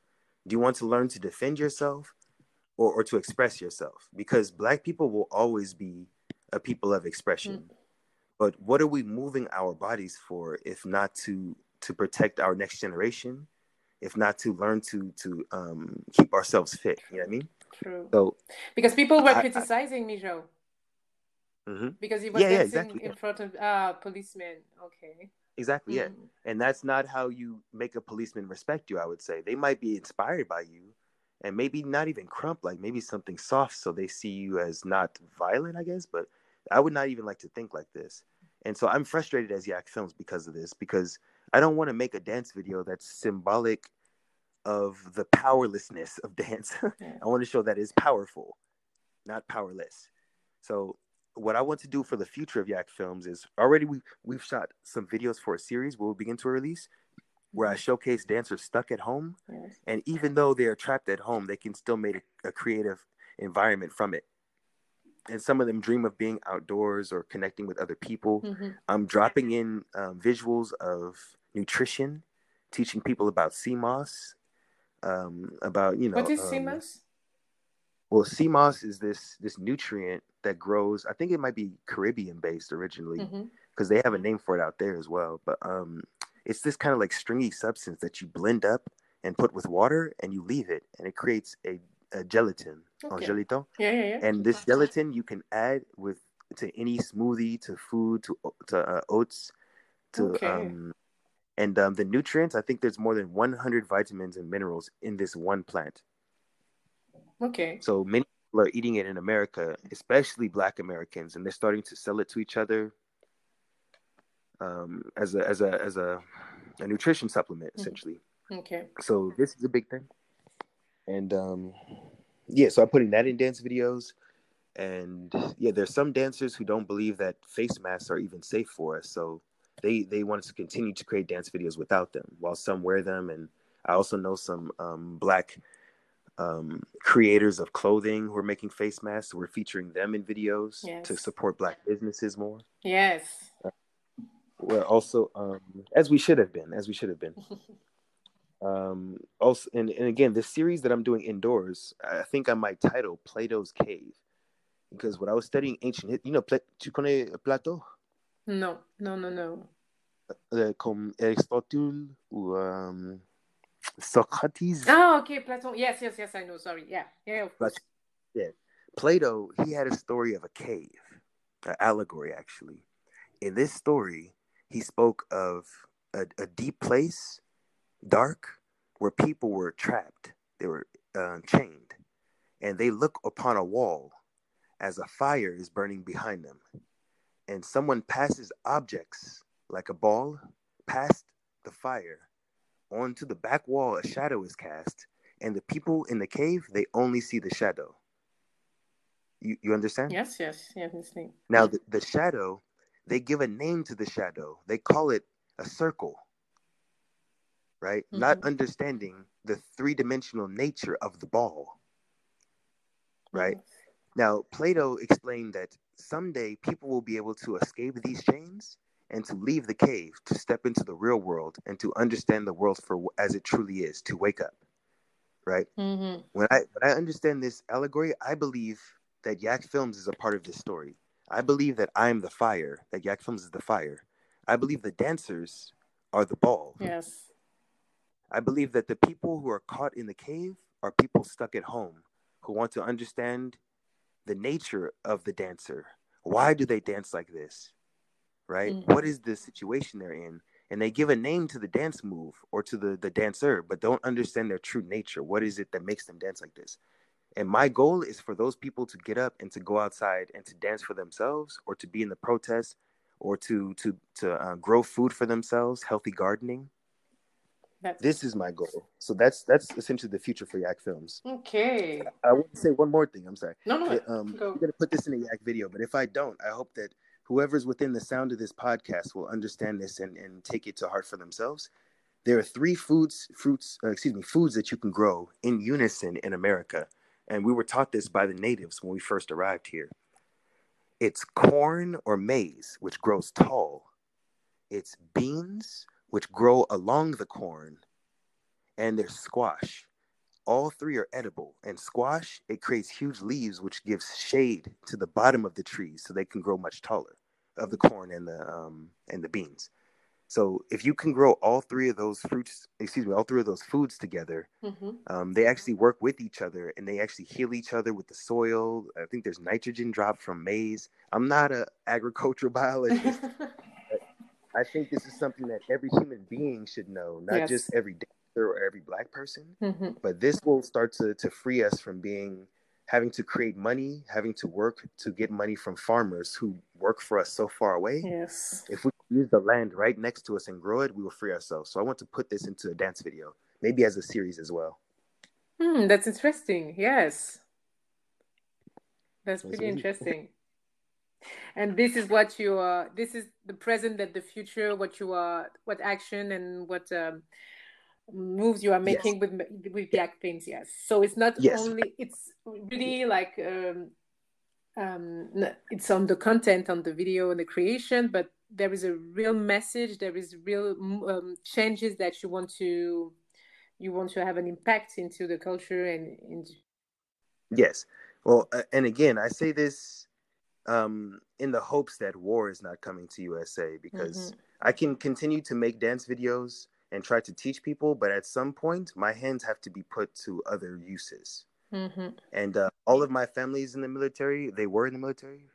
Do you want to learn to defend yourself or, or to express yourself? Because Black people will always be a people of expression. Mm. But what are we moving our bodies for if not to to protect our next generation, if not to learn to to um, keep ourselves fit? You know what I mean? True. So because people were I, criticizing I, Mijo. Mm-hmm. Because he was yeah, dancing yeah, exactly, in yeah. front of uh, policemen. Okay. Exactly, yeah. Mm. And that's not how you make a policeman respect you, I would say. They might be inspired by you and maybe not even krump. like maybe something soft so they see you as not violent, I guess. But I would not even like to think like this. And so I'm frustrated as Yak Films because of this, because I don't want to make a dance video that's symbolic of the powerlessness of dance. <laughs> I want to show that is powerful, not powerless. So what I want to do for the future of Yak Films is already we we've shot some videos for a series we'll begin to release where I mm-hmm. showcase dancers stuck at home, yes. and even though they are trapped at home, they can still make a, a, creative environment from it. And some of them dream of being outdoors or connecting with other people. Mm-hmm. I'm dropping in um, visuals of nutrition, teaching people about sea moss, um, about you know what is um, sea moss. Well, sea moss is this this nutrient that grows. I think it might be Caribbean based originally because mm-hmm. they have a name for it out there as well. But um, it's this kind of like stringy substance that you blend up and put with water and you leave it, and it creates a, a gelatin okay. gelito. Yeah, yeah, yeah. And this gelatin you can add with to any smoothie, to food, to to uh, oats, to okay. um, and um, the nutrients. I think there's more than 100 vitamins and minerals in this one plant. Okay. So many people are eating it in America, especially Black Americans, and they're starting to sell it to each other um, as a as a as a, a nutrition supplement, mm-hmm. essentially. Okay. So this is a big thing, and um, yeah, so I'm putting that in dance videos, and yeah, there's some dancers who don't believe that face masks are even safe for us, so they they want us to continue to create dance videos without them, while some wear them, and I also know some um, black um, creators of clothing who are making face masks. We're featuring them in videos Yes. to support Black businesses more. Yes. We're also, um, as we should have been, as we should have been. <laughs> Um, also, and, and again, this series that I'm doing indoors, I think I might title Plato's Cave because when I was studying ancient, you know, tu connais Plato, No, no, no, no. euh, comme Aristotle ou um, Socrates. Oh, okay, Platon. Yes, yes, yes, I know. Sorry. Yeah, yeah, of course. Plato, he had a story of a cave, an allegory actually. In this story, he spoke of a, a deep place, dark, where people were trapped. They were uh, chained, and they look upon a wall as a fire is burning behind them. And someone passes objects like a ball past the fire onto the back wall. A shadow is cast, and the people in the cave they only see the shadow. You you understand? Yes, yes, yes. Now the, the shadow, they give a name to the shadow. They call it a circle. Right? Not Mhm. understanding the three-dimensional nature of the ball. Right? Now, Plato explained that someday people will be able to escape these chains and to leave the cave, to step into the real world and to understand the world for as it truly is, to wake up. Right? Mhm. when I when I understand this allegory, I believe that Yak Films is a part of this story. I believe that I'm the fire, that Yak Films is the fire. I believe the dancers are the ball. Yes. I believe that the people who are caught in the cave are people stuck at home who want to understand the nature of the dancer. Why do they dance like this? Right? Mhm. What is the situation they're in? And they give a name to the dance move or to the, the dancer, but don't understand their true nature. What is it that makes them dance like this? And my goal is for those people to get up and to go outside and to dance for themselves or to be in the protest or to to to uh, grow food for themselves, healthy gardening That's this is my goal. So that's that's essentially the future for Yak Films. okay. I want to say one more thing. I'm sorry. No, no. It, um, go. I'm gonna put this in a Yak video, but if I don't, I hope that whoever's within the sound of this podcast will understand this and, and take it to heart for themselves. There are three foods, fruits, uh, excuse me, foods that you can grow in unison in America, and we were taught this by the natives when we first arrived here. It's corn or maize, which grows tall. It's beans, which grow along the corn, and there's squash. All three are edible. And squash, it creates huge leaves, which gives shade to the bottom of the trees, so they can grow much taller, of the corn and the um, and the beans. So if you can grow all three of those fruits, excuse me, all three of those foods together, Mhm. um, they actually work with each other and they actually heal each other with the soil. I think there's nitrogen dropped from maize. I'm not a agricultural biologist. <laughs> I think this is something that every human being should know, not Yes. just every dancer or every black person. Mhm. But this will start to, to free us from being having to create money, having to work to get money from farmers who work for us so far away. Yes. If we use the land right next to us and grow it, we will free ourselves. So I want to put this into a dance video, maybe as a series as well. Hmm, that's interesting. Yes. That's That's pretty interesting. And this is what you are, this is the present that the future, what you are, what action and what um, moves you are Yes. making with with Black Things, yes. So it's not Yes. only, it's really like, um, um, it's on the content, on the video and the creation, but there is a real message, there is real um, changes that you want to, you want to have an impact into the culture and into Yes. Well, uh, and again, I say this um, in the hopes that war is not coming to USA because I can continue to make dance videos and try to teach people, but at some point, my hands have to be put to other uses. hmm And uh, all of my family is in the military. They were in the military,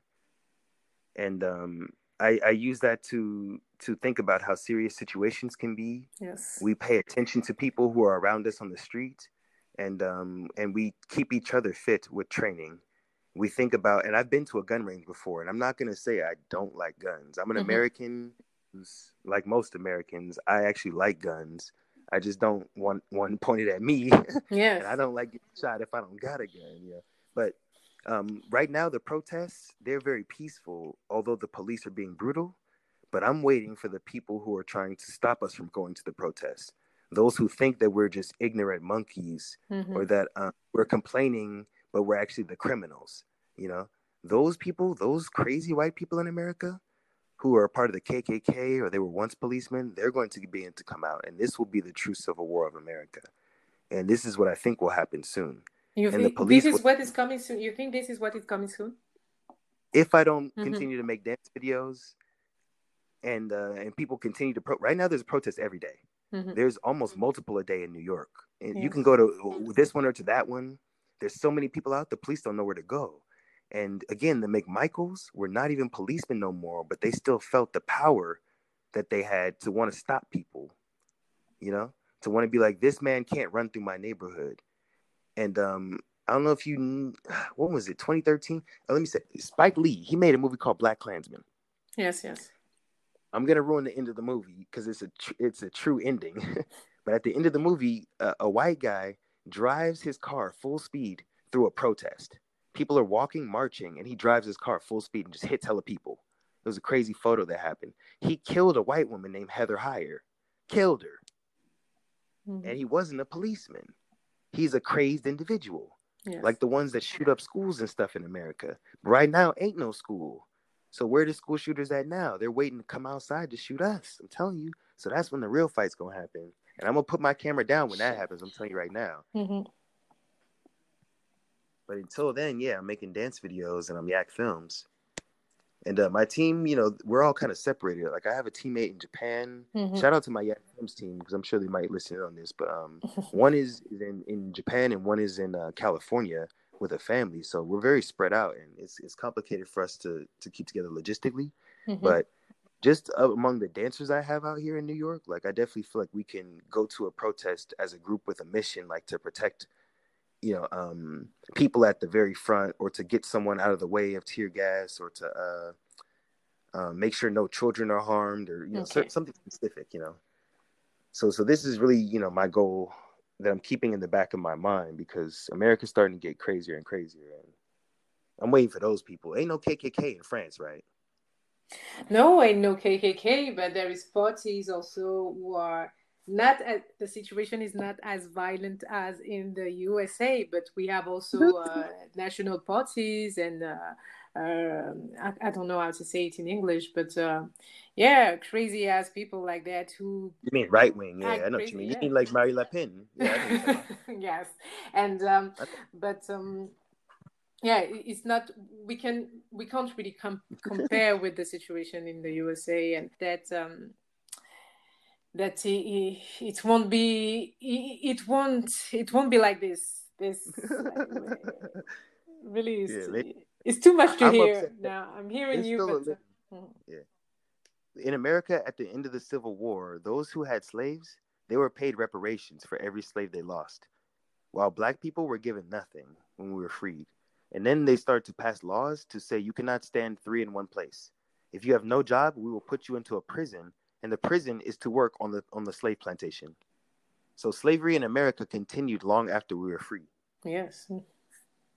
and um, I, I use that to to think about how serious situations can be. Yes. We pay attention to people who are around us on the street, and um, and we keep each other fit with training. We think about, and I've been to a gun range before, and I'm not gonna say I don't like guns. I'm an Mhm. American, who's like most Americans. I actually like guns. I just don't want one <laughs> pointed at me. Yeah. and I don't like getting shot if I don't got a gun. Yeah, but um, right now the protests they're very peaceful, although the police are being brutal. But I'm waiting for the people who are trying to stop us from going to the protests. those who think that we're just ignorant monkeys mm-hmm. or that uh, we're complaining, but we're actually the criminals. You know, those people, those crazy white people in America who are part of the KKK or they were once policemen, they're going to begin to come out, and this will be the true civil war of America. And this is what I think will happen soon. You and think this is will... what is coming soon? You think this is what is coming soon? If I don't mm-hmm. continue to make dance videos, and uh, and people continue to pro- right now, there's a protest every day. Mm-hmm. There's almost multiple a day in New York. And yes. you can go to this one or to that one. There's so many people out. The police don't know where to go. And again, the McMichaels were not even policemen no more, but they still felt the power that they had to want to stop people. You know, to want to be like, this man can't run through my neighborhood. And um, I don't know if you, <sighs> what was it, 2013? Oh, let me say, Spike Lee. He made a movie called BlacKkKlansman. Yes, yes. I'm gonna ruin the end of the movie because it's a tr- it's a true ending. <laughs> but at the end of the movie, uh, a white guy drives his car full speed through a protest. People are walking, marching, and he drives his car full speed and just hits hella people. It was a crazy photo that happened. He killed a white woman named Heather Heyer. Killed her. Mm-hmm. And he wasn't a policeman. He's a crazed individual. Yes. Like the ones that shoot up schools and stuff in America. Right now, ain't no school. So where the school shooters at now? They're waiting to come outside to shoot us. I'm telling you. So that's when the real fight's gonna happen. And I'm gonna put my camera down when that happens. I'm telling you right now. Mm-hmm. But until then, yeah, I'm making dance videos and I'm Yak Films. And uh, my team, you know, we're all kind of separated. Like I have a teammate in Japan. Mm-hmm. Shout out to my Yak Films team because I'm sure they might listen on this. But um, <laughs> one is in in Japan and one is in uh, California with a family. So we're very spread out, and it's it's complicated for us to to keep together logistically. Mm-hmm. But just uh, among the dancers I have out here in New York, like I definitely feel like we can go to a protest as a group with a mission, like to protect, you know, um, people at the very front, or to get someone out of the way of tear gas, or to uh, uh, make sure no children are harmed, or you know, okay. something specific, you know. So, so this is really, you know, my goal that I'm keeping in the back of my mind because America's starting to get crazier and crazier, and I'm waiting for those people. Ain't no KKK in France, right? No, I know KKK, but there is parties also who are not at, the situation is not as violent as in the USA, but we have also uh, national parties and uh, uh, I, I, don't know how to say it in English, but uh, yeah, crazy ass people like that who. You mean right wing? Yeah, I know crazy, what you mean. Yeah. You mean like Marine Le Pen? Yeah, <laughs> yes, and um, but um, yeah, it's not. We can we can't really com- <laughs> compare with the situation in the USA, and that um, that it, it won't be it, won't it won't be like this. This <laughs> really is. Yeah, it's too much to I'm hear now. I'm hearing you. But, uh, mm. yeah. In America, at the end of the Civil War, those who had slaves, they were paid reparations for every slave they lost, while black people were given nothing when we were freed. And then they started to pass laws to say you cannot stand three in one place. If you have no job, we will put you into a prison, and the prison is to work on the on the slave plantation. So slavery in America continued long after we were free. Yes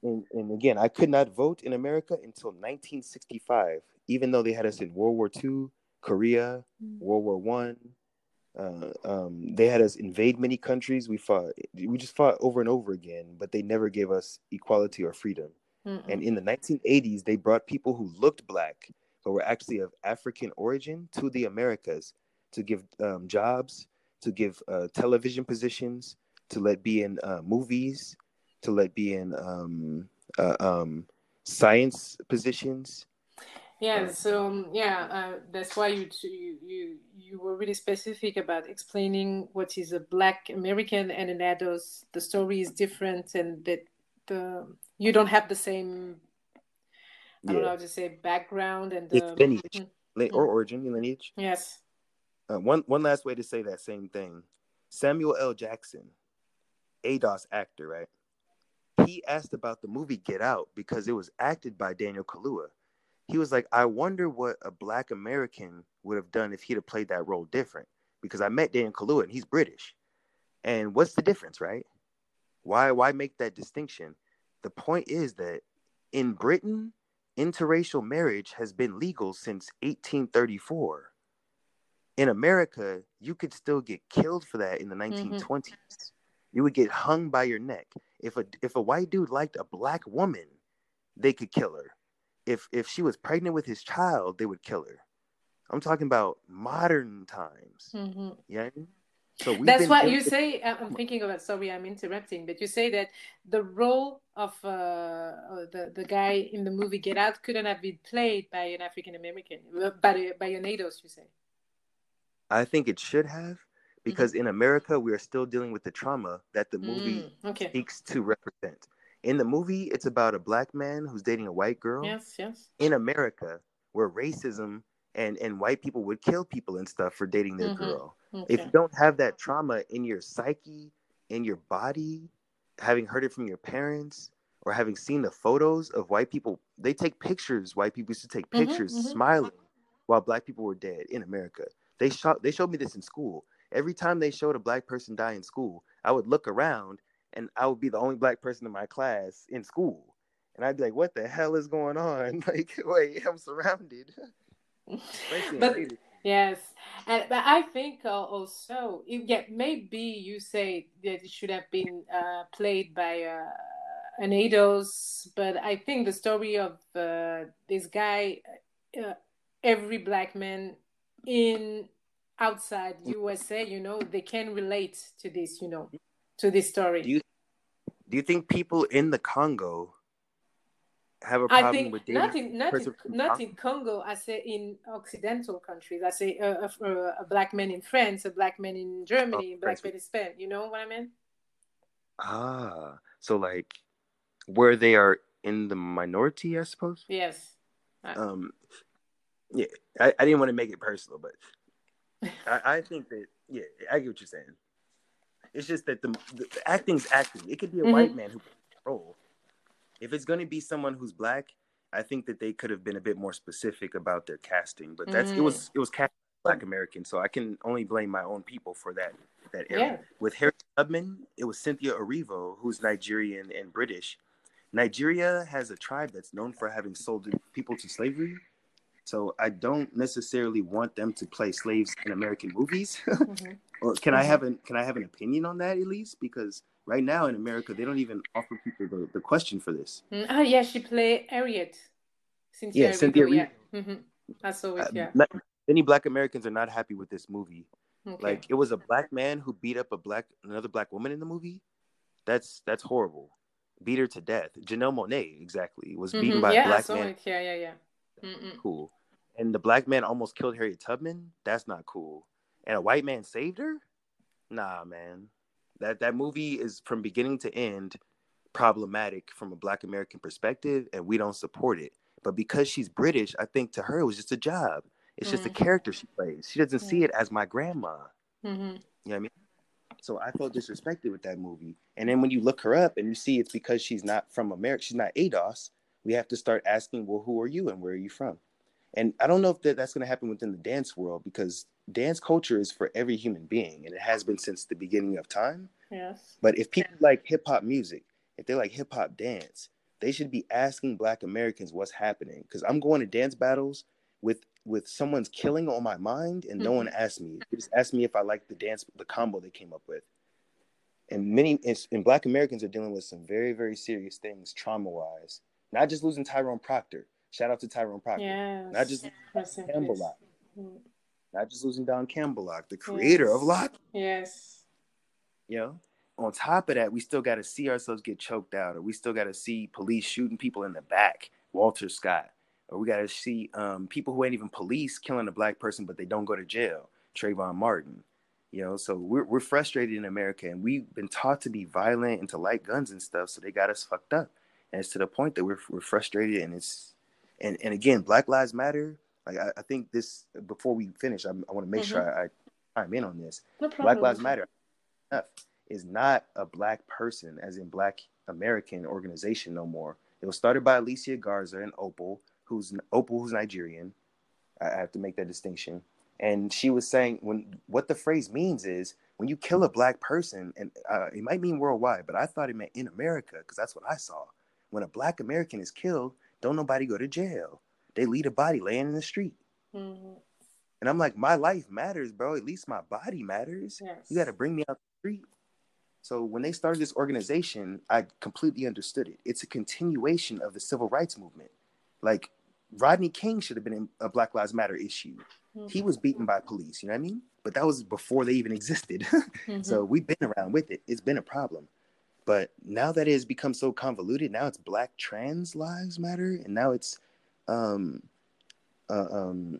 and, and again, I could not vote in America until 1965, even though they had us in World War II, Korea, mm. World War One. Uh, um, they had us invade many countries. We fought. We just fought over and over again, but they never gave us equality or freedom. Mm-mm. And in the 1980s, they brought people who looked black but were actually of African origin to the Americas to give um, jobs, to give uh, television positions, to let be in uh, movies, to let be in um, uh, um, science positions. Yeah, so um, yeah, uh, that's why you, you you you were really specific about explaining what is a Black American and in ADOS the story is different and that the you don't have the same I yeah. don't know how to say background and the, lineage mm-hmm. or origin lineage. Yes. Uh, one one last way to say that same thing. Samuel L. Jackson, ADOS actor, right? he asked about the movie Get Out because it was acted by Daniel Kaluuya. He was like, I wonder what a black American would have done if he'd have played that role different. Because I met Daniel Kaluuya and he's British. And what's the difference, right? Why why make that distinction? The point is that in Britain, interracial marriage has been legal since 1834. in America, you could still get killed for that in the 1920s. Mm-hmm. You would get hung by your neck. If a if a white dude liked a black woman, they could kill her. If if she was pregnant with his child, they would kill her. I'm talking about modern times. Mm-hmm. Yeah. So that's what you say. Uh, I'm thinking about. Sorry, I'm interrupting, but you say that the role of uh, uh, the the guy in the movie Get Out couldn't have been played by an African American, uh, by by an ADOS. You say. I think it should have, because mm-hmm. in America we are still dealing with the trauma that the movie mm, okay. seeks to represent. In the movie, it's about a black man who's dating a white girl. Yes, yes. In America, where racism and and white people would kill people and stuff for dating their mm-hmm. girl. Okay. If you don't have that trauma in your psyche, in your body, having heard it from your parents, or having seen the photos of white people, they take pictures. White people used to take mm-hmm, pictures mm-hmm, smiling while black people were dead in America. They shot. They showed me this in school. Every time they showed a black person die in school, I would look around and I would be the only black person in my class in school. And I'd be like, "What the hell is going on? <laughs> Like, <laughs> wait, I'm surrounded." <laughs> but yes, and but I think uh, also, yeah, maybe you say that it should have been uh, played by uh, an ADOS, but I think the story of uh, this guy, uh, every black man in outside USA, you know, they can relate to this, you know, to this story. Do you do you think people in the Congo have a problem I think with dating nothing, in not in, not in Congo. I say in Occidental countries. I say a, black man in France, a black man in Germany, oh, a black man in Spain. You know what I mean? Ah, so like where they are in the minority, I suppose. Yes. Um, yeah, I, I didn't want to make it personal, but I, I think that yeah, I get what you're saying. It's just that the, the, the acting's acting. It could be a mm-hmm. white man who role if it's going to be someone who's black, I think that they could have been a bit more specific about their casting. But that's mm. it was it was cast black American, so I can only blame my own people for that that area. Yeah. With Harry Tubman, it was Cynthia Erivo, who's Nigerian and British. Nigeria has a tribe that's known for having sold people to slavery. So I don't necessarily want them to play slaves in American movies. <laughs> mm-hmm. or can mm-hmm. I have an can I have an opinion on that at least? Because right now in America, they don't even offer people the, the question for this. Mm, oh yeah, she played Harriet. Cynthia yeah, Cynthia Yeah. Mm-hmm. Saw it. Uh, yeah. Many Black Americans are not happy with this movie. Okay. Like it was a black man who beat up a black another black woman in the movie. That's that's horrible. Beat her to death. Janelle Monáe exactly was beaten mm-hmm. by yeah, a black man. It. Yeah, yeah, yeah. Mm-mm. Cool. And the black man almost killed Harriet Tubman. That's not cool. And a white man saved her. Nah, man. That that movie is from beginning to end problematic from a black American perspective, and we don't support it. But because she's British, I think to her it was just a job. It's mm-hmm. just a mm. character she plays. She doesn't see it as my grandma. Mm-hmm. You know what I mean? So I felt disrespected with that movie. And then when you look her up and you see it's because she's not from America, she's not ADOS, we have to start asking, well, who are you and where are you from? And I don't know if that, that's going to happen within the dance world because dance culture is for every human being and it has been since the beginning of time. Yes. But if people like hip hop music, if they like hip hop dance, they should be asking black Americans what's happening cuz I'm going to dance battles with with someone's killing on my mind and mm-hmm. no one mm-hmm. asked me. They just asked me if I like the dance the combo they came up with. And many and black Americans are dealing with some very very serious things trauma-wise. Not just losing Tyrone Proctor. Shout out to Tyrone Proctor. Yes. Not just Campbell not just losing Don Campbell the creator yes. of Lock. Yes. You know, on top of that, we still got to see ourselves get choked out, or we still got to see police shooting people in the back, Walter Scott, or we got to see um, people who ain't even police killing a black person, but they don't go to jail, Trayvon Martin. You know, so we're we're frustrated in America, and we've been taught to be violent and to like guns and stuff, so they got us fucked up, and it's to the point that we're we're frustrated, and it's and and again, Black Lives Matter like I, I think this before we finish, I, I want to make mm-hmm. sure I, I chime in on this. No Black Lives Matter is not a black person, as in Black American organization, no more. It was started by Alicia Garza and Opal, who's Opal, who's Nigerian. I have to make that distinction. And she was saying when what the phrase means is when you kill a black person, and uh, it might mean worldwide, but I thought it meant in America because that's what I saw. When a black American is killed, don't nobody go to jail. They leave a body laying in the street. Mm-hmm. And I'm like, my life matters, bro. At least my body matters. Yes. You got to bring me out the street. So when they started this organization, I completely understood it. It's a continuation of the civil rights movement. Like Rodney King should have been in a Black Lives Matter issue. Mhm. He was beaten by police, you know what I mean? But that was before they even existed. <laughs> Mhm. So we've been around with it. It's been a problem. But now that it has become so convoluted, now it's Black trans lives matter, and now it's, um, uh, um,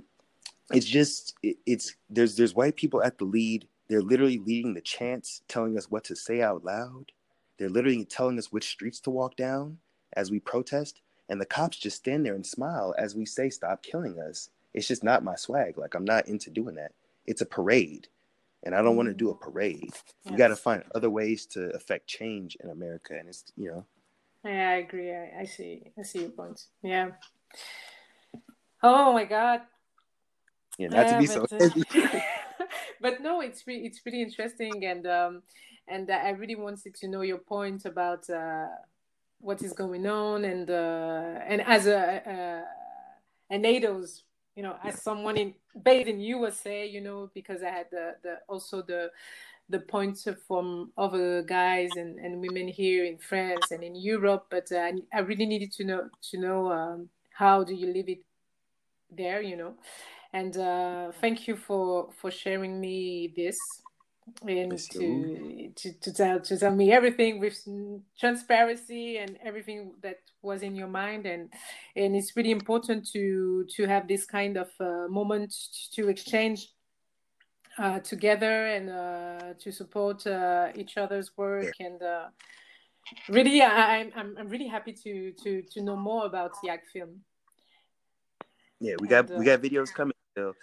it's just it, it's there's there's white people at the lead. They're literally leading the chants, telling us what to say out loud. They're literally telling us which streets to walk down as we protest, and the cops just stand there and smile as we say, "Stop killing us." It's just not my swag. Like I'm not into doing that. It's a parade, and I don't want to do a parade. We got to find other ways to affect change in America, and it's you know Yeah, I agree. I, I see. I see your point. Yeah. Oh my God. yeah not to Yeah, be so but, uh, <laughs> <laughs> but no, it's re- it's really interesting, and um, and I really wanted to know your point about uh, what is going on, and uh, and as a uh, an ADOS, you know, as someone in based in USA, you know, because I had the, the also the the points from other guys and, and women here in France and in Europe, but uh, I, I really needed to know to know um, how do you leave it there, you know. And uh, thank you for for sharing me this and to, to to tell to tell me everything with transparency and everything that was in your mind. And and it's really important to to have this kind of uh, moment to exchange uh, together and uh, to support uh, each other's work and uh, really I, I'm I'm I'm really happy to to to know more about Yak Film. yeah, we got and, we uh, got videos coming still,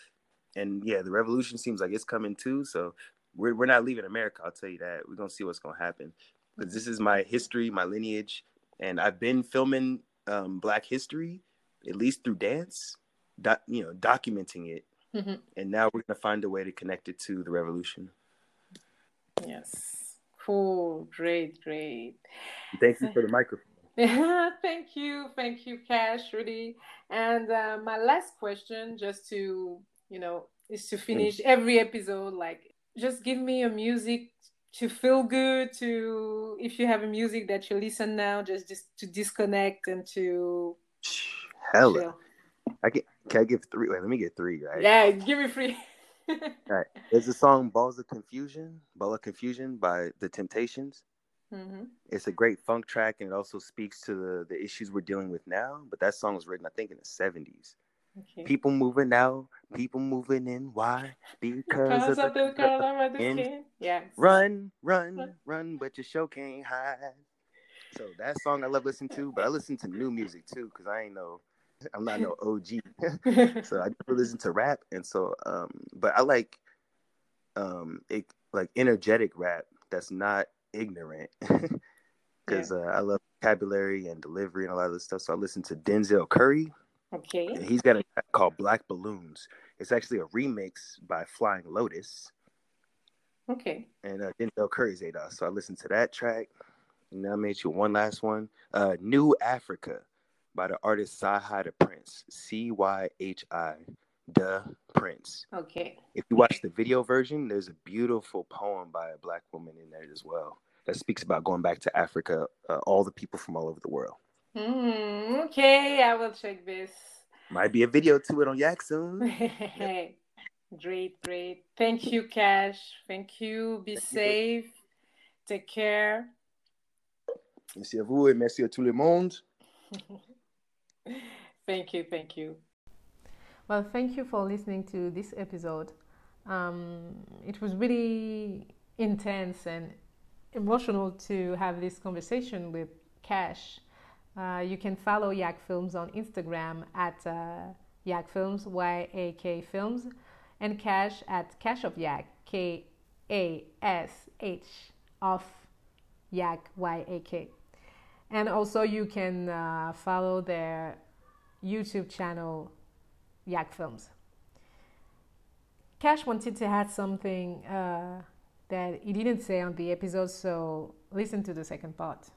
and yeah, the revolution seems like it's coming too. So we're we're not leaving America. I'll tell you that. We're gonna see what's gonna happen because this is my history, my lineage, and I've been filming um, Black history at least through dance, doc, you know, documenting it, Mhm. and now we're gonna find a way to connect it to the revolution. Yes. Cool. Great. Great. Thank you for the microphone. <laughs> thank you, thank you, Kash, really. And uh, my last question, just to you know, is to finish every episode. Like, just give me a music to feel good. To if you have a music that you listen now, just just to disconnect and to chill. I can can I give three? Wait, let me get three. Right. Yeah, give me free. <laughs> Right. <laughs> There's a song "Balls of Confusion," "Ball of Confusion" by The Temptations. hmm It's a great funk track, and it also speaks to the the issues we're dealing with now. But that song was written, I think, in the '70s. Okay. People moving out, people moving in. Why? Because Because of the, color of the skin. Yes. run, run, run, but your show can't hide. So that song I love listening to, but I listen to new music too because I ain't no, <laughs> I'm not no OG. <laughs> <laughs> so I never listen to rap, and so um, but I like um, it like energetic rap that's not ignorant because uh, I love vocabulary and delivery and a lot of this stuff. So I listen to Denzel Curry, okay. and he's got a track called Black Balloons. It's actually a remix by Flying Lotus, Okay. and uh, Denzel Curry's ADOS. So I listened to that track. And I made you one last one. Uh, New Africa by the artist CyHi the Prynce. C Y H I the Prince. Okay. If you watch the video version, there's a beautiful poem by a black woman in there as well that speaks about going back to Africa, uh, all the people from all over the world. Mm, okay, I will check this. Might be a video to it on Yak soon. <laughs> Great, great. Thank you, Kash. Thank you. Be Thank you. safe. Take care. Merci à vous et merci à tout le monde. <laughs> <laughs> Thank you, thank you. Well, thank you for listening to this episode. Um, it was really intense and emotional to have this conversation with Kash. Uh, you can follow Yak Films on Instagram at uh, Yak Films, Y A K Films, and Kash at Kash of Yak, K A S H of Yak, Y A K. And also, you can uh, follow their YouTube channel, Yak Films. Kash wanted to add something uh, that he didn't say on the episode, so listen to the second part.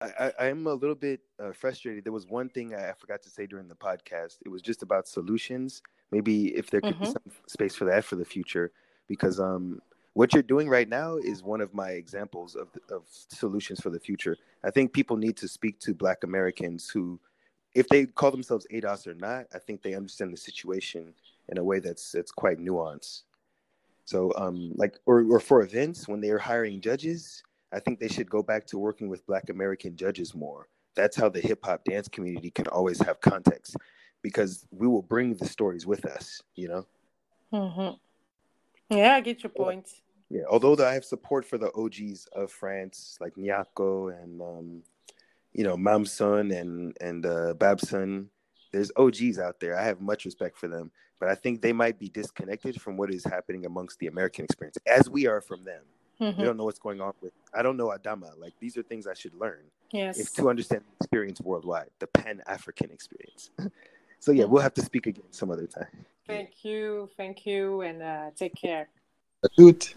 I, I am a little bit uh, frustrated. There was one thing I forgot to say during the podcast. It was just about solutions. Maybe if there could mm-hmm. be some space for that for the future, because um, what you're doing right now is one of my examples of of solutions for the future. I think people need to speak to Black Americans who, if they call themselves ADOS or not, I think they understand the situation in a way that's that's quite nuanced. So, um, like, or or for events when they are hiring judges, I think they should go back to working with Black American judges more. That's how the hip hop dance community can always have context, because we will bring the stories with us. You know. Mm-hmm. Yeah, I get your point. Yeah, although I have support for the OGs of France, like Nyako and um, you know Mamson and and uh, Babson, there's OGs out there. I have much respect for them, but I think they might be disconnected from what is happening amongst the American experience, as we are from them. Mm-hmm. We don't know what's going on with. I don't know Adama. Like these are things I should learn. Yes. If to understand the experience worldwide, the Pan African experience. <laughs> so yeah, we'll have to speak again some other time. Thank you, thank you, and uh, take care. Good.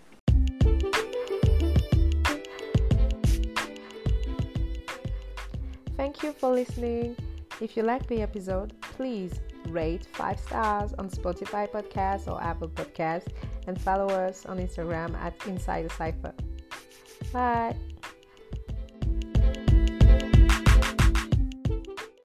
Thank you for listening. If you like the episode, please rate five stars on Spotify Podcasts or Apple Podcasts and follow us on Instagram at Inside the Cipher. Bye.